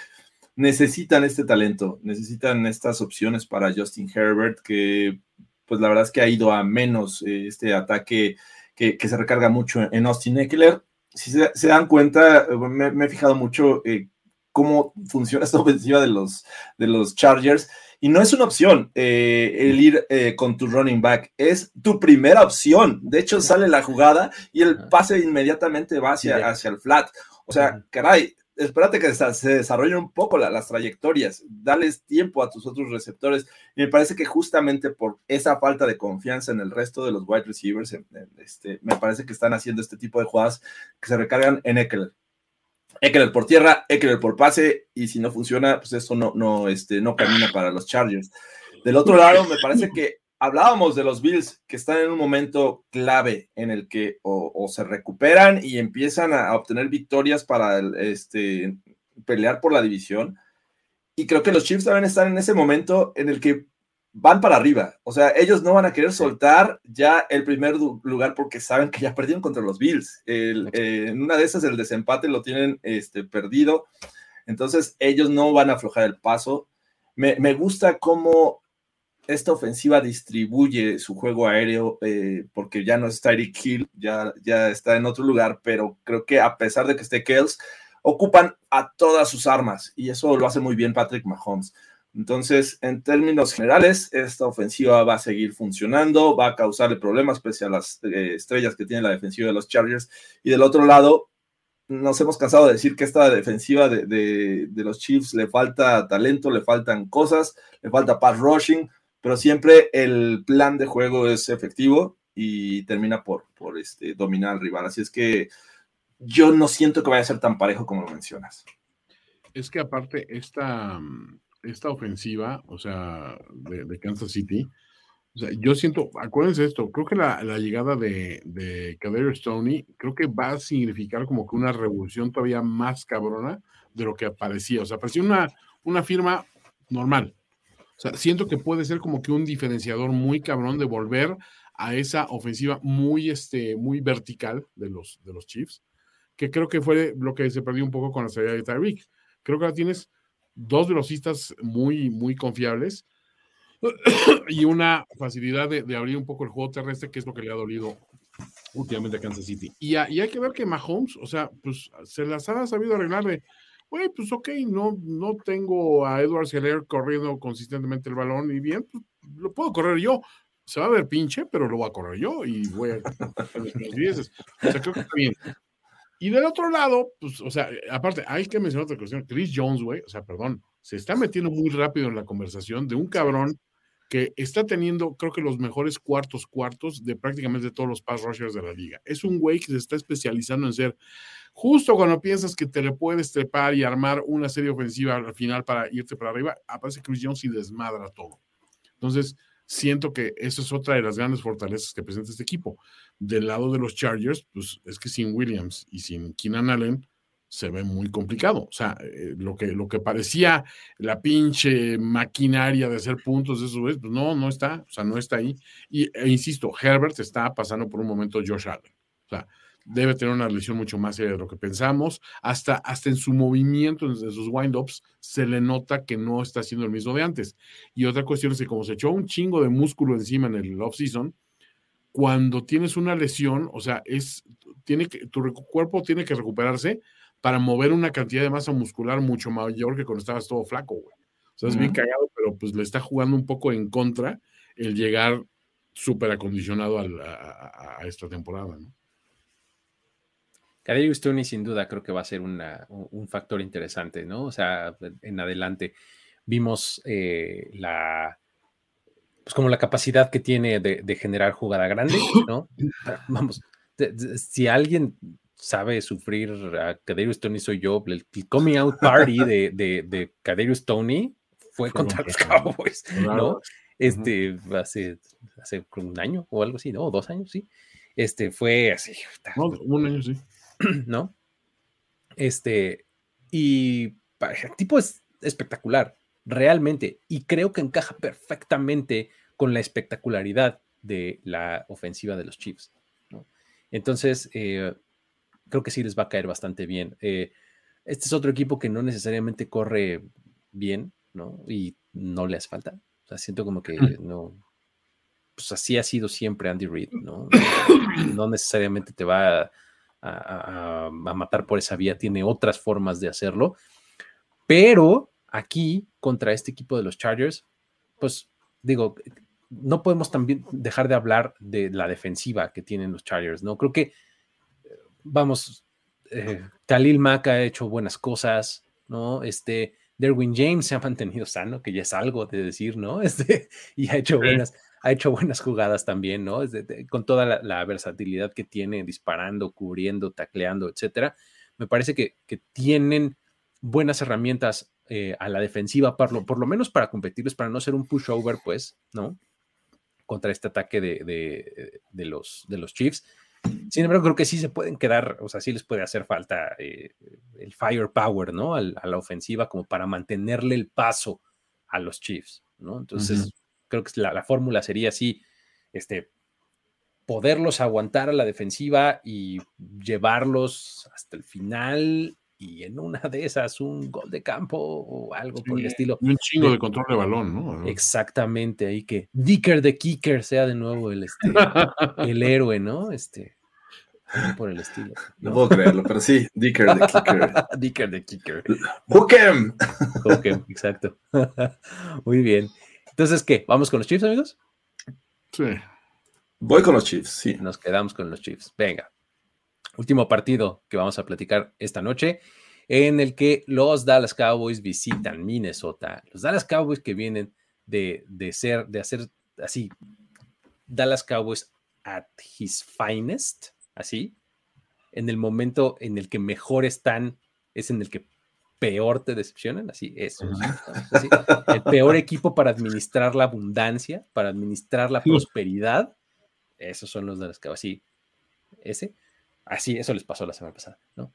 necesitan este talento, necesitan estas opciones para Justin Herbert, que pues la verdad es que ha ido a menos eh, este ataque que, que, se recarga mucho en Austin Eckler si se, dan cuenta, me, he fijado mucho eh, cómo funciona esta ofensiva de los, de los Chargers. Y no es una opción eh, el ir eh, con tu running back, es tu primera opción. De hecho, sale la jugada y el pase inmediatamente va hacia, hacia el flat. O sea, caray, espérate que se desarrollen un poco las trayectorias, dales tiempo a tus otros receptores. Y me parece que justamente por esa falta de confianza en el resto de los wide receivers, este, me parece que están haciendo este tipo de jugadas que se recargan en Eckler. Eckler por tierra, Eckler por pase, y si no funciona, pues eso no, no, este, no camina para los Chargers. Del otro lado, me parece que hablábamos de los Bills que están en un momento clave en el que o, se recuperan y empiezan a, obtener victorias para este, pelear por la división. Y creo que los Chiefs también están en ese momento en el que van para arriba. O sea, ellos no van a querer soltar ya el primer lugar porque saben que ya perdieron contra los Bills. Eh, en una de esas el desempate lo tienen este, perdido. Entonces ellos no van a aflojar el paso. Me, me gusta cómo esta ofensiva distribuye su juego aéreo eh, porque ya no está Eric Hill, ya, ya está en otro lugar, pero creo que a pesar de que esté Kells, ocupan a todas sus armas y eso lo hace muy bien Patrick Mahomes. Entonces, en términos generales, esta ofensiva va a seguir funcionando, va a causarle problemas pese a las eh, estrellas que tiene la defensiva de los Chargers. Y del otro lado, nos hemos cansado de decir que esta defensiva de, de los Chiefs le falta talento, le faltan cosas, le falta pass rushing, pero siempre el plan de juego es efectivo y termina por, por este, dominar al rival. Así es que yo no siento que vaya a ser tan parejo como lo mencionas. Es que aparte, esta, esta ofensiva, o sea, de, Kansas City, o sea, yo siento, acuérdense esto, creo que la, llegada de, de Stoney, creo que va a significar como que una revolución todavía más cabrona de lo que parecía. O sea, parecía una, una firma normal, o sea, siento que puede ser como que un diferenciador muy cabrón de volver a esa ofensiva muy, este, muy vertical de los, de los Chiefs, que creo que fue lo que se perdió un poco con la salida de Tyreek. Creo que ahora tienes dos velocistas muy, muy confiables y una facilidad de, abrir un poco el juego terrestre, que es lo que le ha dolido últimamente a Kansas City. Y, hay que ver que Mahomes, o sea, pues se las ha sabido arreglar de güey, pues ok, no, no tengo a Edward Seller corriendo consistentemente el balón y bien, pues lo puedo correr yo. Se va a ver pinche, pero lo voy a correr yo y voy a... o sea, creo que está bien. Y del otro lado, pues, o sea, aparte, hay que mencionar otra cuestión. Chris Jones, güey, o sea, perdón, se está metiendo muy rápido en la conversación de un cabrón que está teniendo, creo que los mejores cuartos cuartos de prácticamente todos los pass rushers de la liga. Es un güey que se está especializando en ser justo cuando piensas que te le puedes trepar y armar una serie ofensiva al final para irte para arriba, aparece Chris Jones y desmadra todo. Entonces, siento que esa es otra de las grandes fortalezas que presenta este equipo. Del lado de los Chargers, pues es que sin Williams y sin Keenan Allen, se ve muy complicado. O sea, eh, lo, que, lo que parecía la pinche maquinaria de hacer puntos de su vez, pues no, no está, o sea, no está ahí. Y e insisto, Herbert está pasando por un momento Josh Allen. O sea, debe tener una lesión mucho más seria de lo que pensamos. Hasta, hasta en su movimiento, en sus wind-ups, se le nota que no está siendo el mismo de antes. Y otra cuestión es que como se echó un chingo de músculo encima en el off-season, cuando tienes una lesión, o sea, es, tiene que, tu cuerpo tiene que recuperarse para mover una cantidad de masa muscular mucho mayor que cuando estabas todo flaco, güey. O sea, es bien cagado, pero pues le está jugando un poco en contra el llegar súper acondicionado a, a, esta temporada, ¿no? Kadarius Stoney sin duda creo que va a ser un factor interesante, ¿no? O sea, en adelante vimos eh, la, pues como la capacidad que tiene de, generar jugada grande, ¿no? Vamos, si alguien sabe sufrir a Kadarius Tony soy yo, el, coming out party de, de, de Kadarius Tony fue contra los Cowboys, ¿no? Este, hace, hace un año o algo así, ¿no? Dos años, sí. Este, fue así. un año, sí. ¿no? Este, y el tipo es espectacular, realmente, y creo que encaja perfectamente con la espectacularidad de la ofensiva de los Chiefs. ¿no? Entonces, eh, creo que sí les va a caer bastante bien. Eh, este es otro equipo que no necesariamente corre bien, ¿no? Y no le hace falta. O sea, siento como que no. Pues así ha sido siempre Andy Reid, ¿no? No necesariamente te va a a, matar por esa vía, tiene otras formas de hacerlo. Pero aquí, contra este equipo de los Chargers, pues digo, no podemos también dejar de hablar de la defensiva que tienen los Chargers, ¿no? Creo que, vamos, eh, Khalil Mack ha hecho buenas cosas, ¿no? Este, Derwin James se ha mantenido sano, que ya es algo de decir, ¿no? Este, y ha hecho buenas, ha hecho buenas jugadas también, ¿no? con toda la, versatilidad que tiene, disparando, cubriendo, tacleando, etcétera. Me parece que, tienen buenas herramientas eh, a la defensiva, por lo, por lo, menos para competirles, para no ser un pushover, pues, ¿no? Contra este ataque de, los, de los Chiefs. Sin embargo, creo que sí se pueden quedar, o sea, sí les puede hacer falta eh, el firepower, ¿no? a la ofensiva como para mantenerle el paso a los Chiefs, ¿no? Entonces, creo que la, fórmula sería así, este, poderlos aguantar a la defensiva y llevarlos hasta el final y en una de esas un gol de campo o algo por el estilo. Un chingo de, control de balón, ¿no? Exactamente, ahí que Dicker de Kicker sea de nuevo el, este, el héroe, ¿no? Este, por el estilo. No, puedo creerlo, pero sí, Dicker de Kicker. Dicker de Kicker. Hookem. Hookem, exacto. Muy bien. Entonces, ¿qué? ¿Vamos con los Chiefs, amigos? Sí. Voy con los Chiefs, sí. Nos quedamos con los Chiefs. Venga. Último partido que vamos a platicar esta noche, en el que los Dallas Cowboys visitan Minnesota. Los Dallas Cowboys que vienen de, ser, de hacer así, Dallas Cowboys at his finest, así, en el momento en el que mejor están, es en el que peor te decepcionan, así es. El peor equipo para administrar la abundancia, para administrar la prosperidad, esos son los de los que así, ese, así, eso les pasó la semana pasada, ¿no?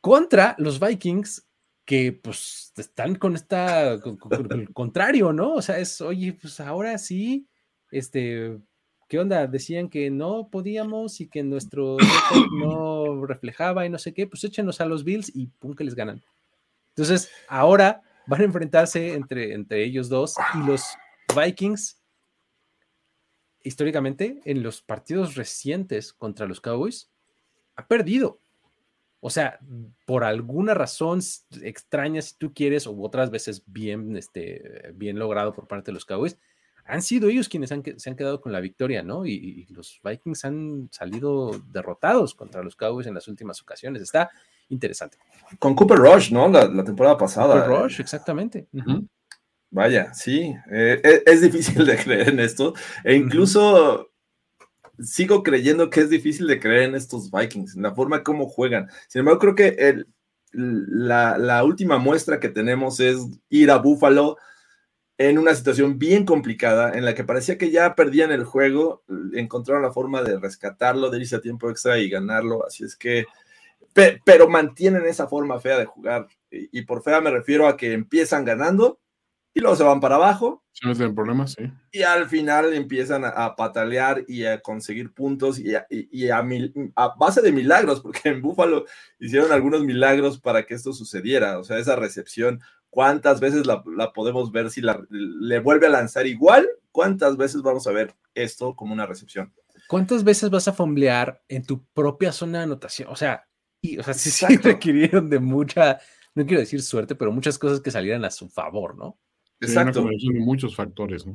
Contra los Vikings, que pues están con esta, con, el contrario, ¿no? O sea, es, oye, pues ahora sí, este, ¿qué onda? Decían que no podíamos y que nuestro no reflejaba y no sé qué, pues échenos a los Bills y pum que les ganan. Entonces, ahora van a enfrentarse entre, entre ellos dos y los Vikings, históricamente, en los partidos recientes contra los Cowboys, ha perdido. O sea, por alguna razón extraña, si tú quieres, o otras veces bien, este, bien logrado por parte de los Cowboys, han sido ellos quienes se han quedado con la victoria, ¿no? Y, los Vikings han salido derrotados contra los Cowboys en las últimas ocasiones. Está interesante. Con Cooper Rush, ¿no? La, temporada pasada. Cooper Rush, exactamente. Vaya, sí. Eh, e, es, difícil de creer en esto. E incluso sigo creyendo que es difícil de creer en estos Vikings, en la forma como juegan. Sin embargo, creo que el, la, la última muestra que tenemos es ir a Buffalo en una situación bien complicada en la que parecía que ya perdían el juego, encontraron la forma de rescatarlo, de irse a tiempo extra y ganarlo. Así es que pero mantienen esa forma fea de jugar. Y, por fea me refiero a que empiezan ganando y luego se van para abajo. Se meten problemas, sí. Y al final empiezan a, patalear y a conseguir puntos y, a, base de milagros, porque en Búfalo hicieron algunos milagros para que esto sucediera. O sea, esa recepción, ¿cuántas veces la, podemos ver si le vuelve a lanzar igual? ¿Cuántas veces vamos a ver esto como una recepción? ¿Cuántas veces vas a fomblear en tu propia zona de anotación? O sea, y, o sea, sí, sí requirieron de mucha, no quiero decir suerte, pero muchas cosas que salieran a su favor, ¿no? Exacto. de muchos factores, ¿no?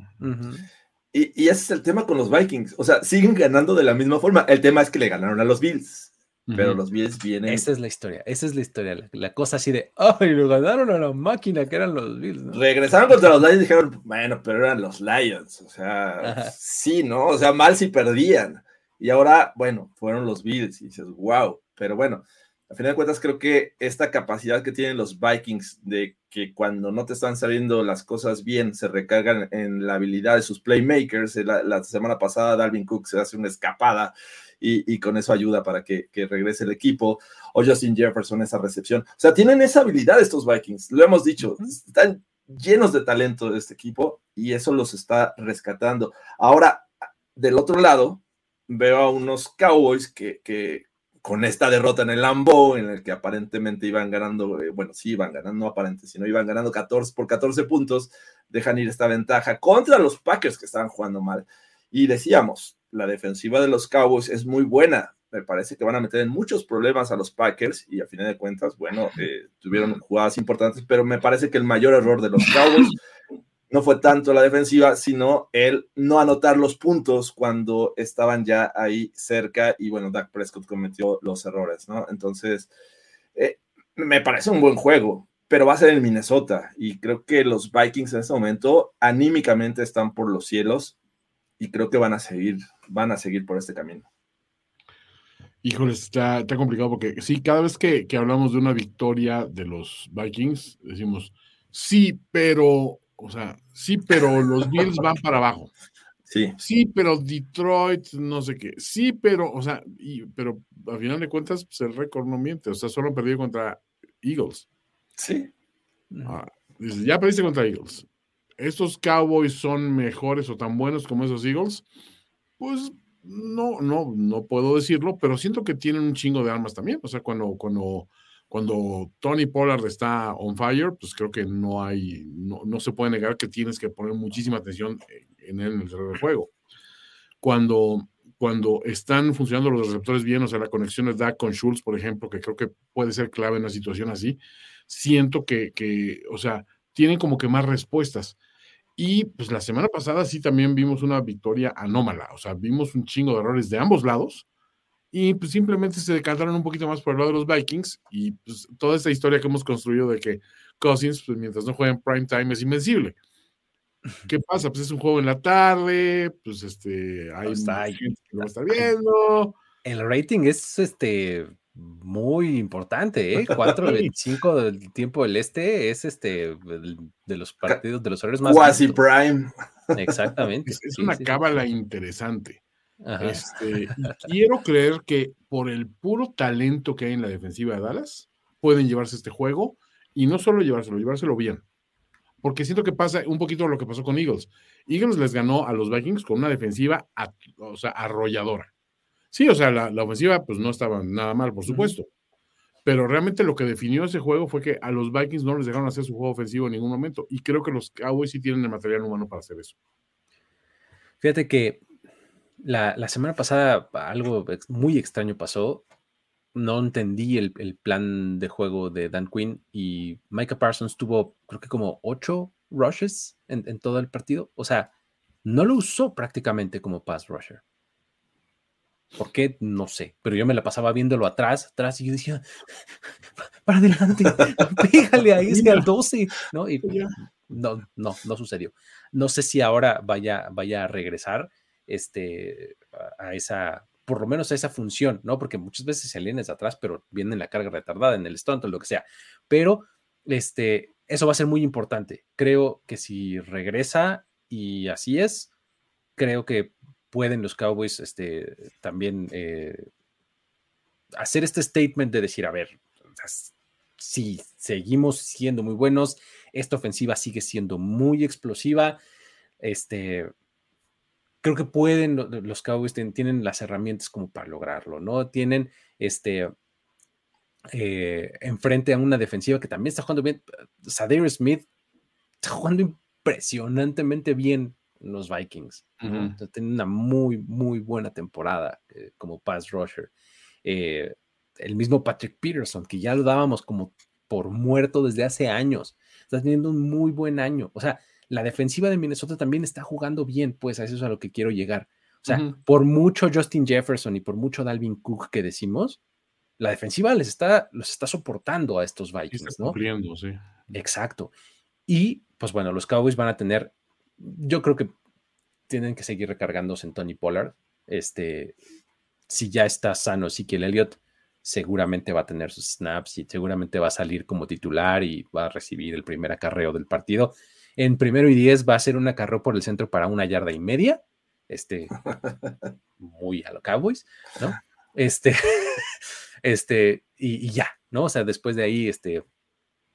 y, y, ese es el tema con los Vikings. O sea, siguen ganando de la misma forma. El tema es que le ganaron a los Bills. Pero los Bills vienen. Esa es la historia, esa es la historia. La, cosa así de, ¡ay! lo ganaron a la máquina que eran los Bills. ¿no? Regresaron contra los Lions y dijeron, bueno, pero eran los Lions. O sea, sí, ¿no? O sea, mal si perdían. Y ahora, bueno, fueron los Bills y dices, wow. Pero bueno, a final de cuentas creo que esta capacidad que tienen los Vikings de que cuando no te están saliendo las cosas bien, se recargan en la habilidad de sus playmakers. La, semana pasada Dalvin Cook se hace una escapada y, con eso ayuda para que, regrese el equipo. O Justin Jefferson, esa recepción. O sea, tienen esa habilidad estos Vikings, lo hemos dicho, están llenos de talento de este equipo y eso los está rescatando. Ahora, del otro lado, veo a unos Cowboys que, que con esta derrota en el Lambo, en el que aparentemente iban ganando, eh, bueno, sí iban ganando, no aparente, sino iban ganando 14 por 14 puntos, dejan ir esta ventaja contra los Packers que estaban jugando mal. Y decíamos, la defensiva de los Cowboys es muy buena. Me parece que van a meter en muchos problemas a los Packers y a final de cuentas, bueno, eh, tuvieron jugadas importantes, pero me parece que el mayor error de los Cowboys no fue tanto la defensiva, sino el no anotar los puntos cuando estaban ya ahí cerca y bueno, Dak Prescott cometió los errores, ¿no? Entonces, eh, me parece un buen juego, pero va a ser en Minnesota y creo que los Vikings en este momento anímicamente están por los cielos y creo que van a seguir, van a seguir por este camino. Híjole, está, está complicado porque sí, cada vez que, que hablamos de una victoria de los Vikings, decimos, sí, pero o sea, sí, pero los Bills van para abajo. Sí. Sí, pero Detroit, no sé qué. Sí, pero, o sea, pero a final de cuentas, pues el récord no miente. O sea, solo han perdido contra Eagles. Sí. Ah, ya perdiste contra Eagles. ¿Estos Cowboys son mejores o tan buenos como esos Eagles? Pues no, no, no puedo decirlo, pero siento que tienen un chingo de armas también. O sea, cuando, cuando cuando Tony Pollard está on fire, pues creo que no hay, no, se puede negar que tienes que poner muchísima atención en él en el terreno del juego. Cuando, cuando están funcionando los receptores bien, o sea, la conexión de Dak con Schultz, por ejemplo, que creo que puede ser clave en una situación así, siento que, que, o sea, tienen como que más respuestas. Y pues la semana pasada sí también vimos una victoria anómala, o sea, vimos un chingo de errores de ambos lados y pues simplemente se decantaron un poquito más por el lado de los Vikings y pues toda esta historia que hemos construido de que Cousins, pues mientras no juega en prime time es invencible. ¿Qué pasa? Pues es un juego en la tarde, pues este, hay está gente que lo estar viendo. El rating es este muy importante, ¿eh? 4 de 5 del tiempo del este es este de los partidos, de los horarios más. Quasi prime. Exactamente. Es, una cábala interesante. Este, quiero creer que por el puro talento que hay en la defensiva de Dallas, pueden llevarse este juego y no solo llevárselo, llevárselo bien. Porque siento que pasa un poquito lo que pasó con Eagles. Eagles les ganó a los Vikings con una defensiva o sea, arrolladora. Sí, o sea, la, ofensiva pues no estaba nada mal, por supuesto. Pero realmente lo que definió ese juego fue que a los Vikings no les dejaron hacer su juego ofensivo en ningún momento. Y creo que los Cowboys sí tienen el material humano para hacer eso. Fíjate que la, semana pasada algo muy extraño pasó. No entendí el, plan de juego de Dan Quinn y Micah Parsons tuvo, creo que como ocho rushes en, todo el partido. O sea, no lo usó prácticamente como pass rusher. ¿Por qué? No sé. Pero yo me la pasaba viéndolo atrás, atrás, y yo decía, para adelante, pégale ahí, ese al 12, ¿no? Y no, no, no sucedió. No sé si ahora vaya, vaya a regresar este, a esa, por lo menos a esa función, ¿no? Porque muchas veces se alienes atrás, pero viene la carga retardada en el stunt o lo que sea. Pero este, eso va a ser muy importante. Creo que si regresa y así es, creo que pueden los Cowboys este, también eh, hacer este statement de decir, a ver, si seguimos siendo muy buenos, esta ofensiva sigue siendo muy explosiva, este, creo que pueden, los Cowboys tienen las herramientas como para lograrlo, ¿no? Tienen este, eh, enfrente a una defensiva que también está jugando bien. Sadir Smith está jugando impresionantemente bien los Vikings. tienen una muy, muy buena temporada eh, como pass rusher. Eh, el mismo Patrick Peterson, que ya lo dábamos como por muerto desde hace años, está teniendo un muy buen año. O sea, la defensiva de Minnesota también está jugando bien, pues a eso es a lo que quiero llegar. O sea, por mucho Justin Jefferson y por mucho Dalvin Cook que decimos, la defensiva les está, los está soportando a estos Vikings, ¿no? sí. Exacto. Y pues bueno, los Cowboys van a tener, yo creo que tienen que seguir recargándose en Tony Pollard. Este, si ya está sano el Elliott, seguramente va a tener sus snaps y seguramente va a salir como titular y va a recibir el primer acarreo del partido. En primero y diez va a ser un acarreo por el centro para una yarda y media. Este, muy a los Cowboys, ¿no? Este, este, y, ya, ¿no? O sea, después de ahí, este,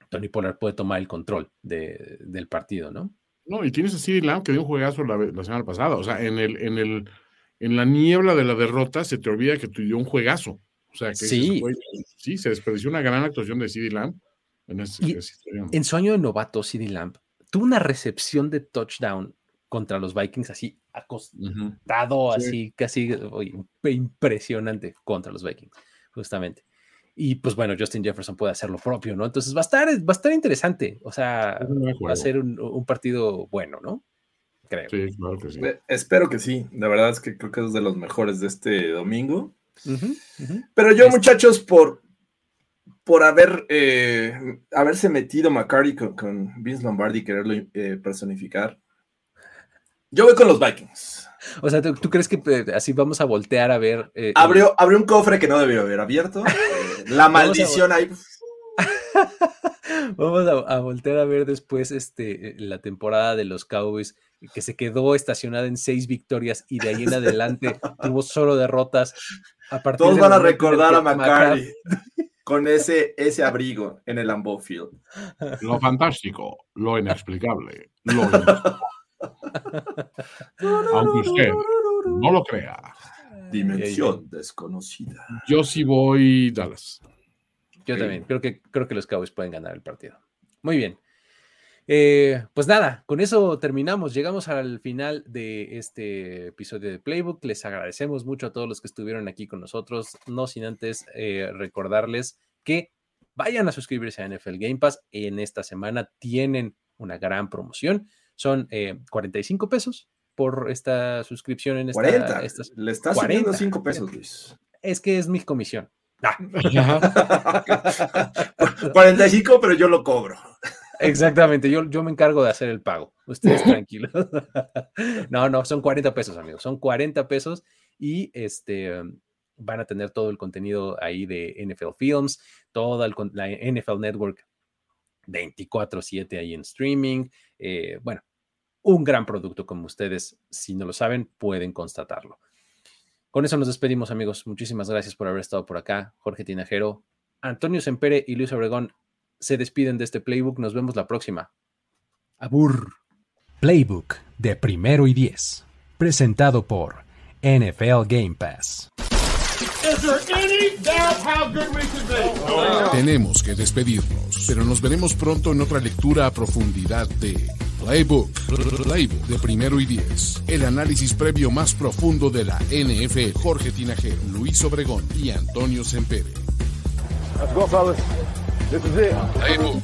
Tony Pollard puede tomar el control del partido, ¿no? No, y tienes a CD Lamb que dio un juegazo la, semana pasada. O sea, en el, en el, en la niebla de la derrota se te olvida que tú dio un juegazo. O sea, que sí, sí se desperdició una gran actuación de CD Lamb en, en su año de novato, CD Lamb tuvo una recepción de touchdown contra los Vikings así acostado, así casi impresionante contra los Vikings, justamente. Y pues bueno, Justin Jefferson puede hacer lo propio, ¿no? Entonces va a estar, va a estar interesante, o sea, va a ser un, partido bueno, ¿no? Creo. Sí, claro que sí. Eh, espero que sí, la verdad es que creo que es de los mejores de este domingo. Pero yo, este muchachos, por, por haber eh, haberse metido McCarty con, Vince Lombardi y quererlo eh, personificar. Yo voy con los Vikings. O sea, ¿tú, crees que así vamos a voltear a ver? abrió, abrió, un cofre que no debió haber abierto. la maldición ahí. vamos a, voltear a ver después este, la temporada de los Cowboys que se quedó estacionada en seis victorias y de ahí en adelante tuvo solo derrotas. A Todos van a recordar a McCarty con ese, ese abrigo en el Lambeau Field. Lo fantástico, lo inexplicable, lo Aunque usted no lo crea. Dimensión desconocida. Yo sí voy Dallas. Yo también. Creo que, creo que los Cowboys pueden ganar el partido. Muy bien. Eh, pues nada, con eso terminamos. Llegamos al final de este episodio de Playbook. Les agradecemos mucho a todos los que estuvieron aquí con nosotros, no sin antes eh, recordarles que vayan a suscribirse a NFL Game Pass. En esta semana tienen una gran promoción. Son 45 eh, pesos por esta suscripción en esta. 40. Le estás 40. 5 pesos, Luis. Es que es mi comisión. 45, pero yo lo cobro. Exactamente, yo, yo me encargo de hacer el pago. Ustedes tranquilos. no, no, son 40 pesos, amigos. Son 40 pesos y este van a tener todo el contenido ahí de NFL Films, toda la NFL Network 24/7 ahí en streaming. Eh, bueno, un gran producto como ustedes, si no lo saben, pueden constatarlo. Con eso nos despedimos, amigos. Muchísimas gracias por haber estado por acá. Jorge Tinajero, Antonio Sempere y Luis Obregón se despiden de este playbook. Nos vemos la próxima. Abur. Playbook de primero y diez. Presentado por NFL Game Pass. Tenemos que despedirnos, pero nos veremos pronto en otra lectura a profundidad de Playbook. Playbook de primero y diez. El análisis previo más profundo de la NFL. Jorge Tinajero, Luis Obregón y Antonio Sempere. Let's go, fellas. This is it. Playbook.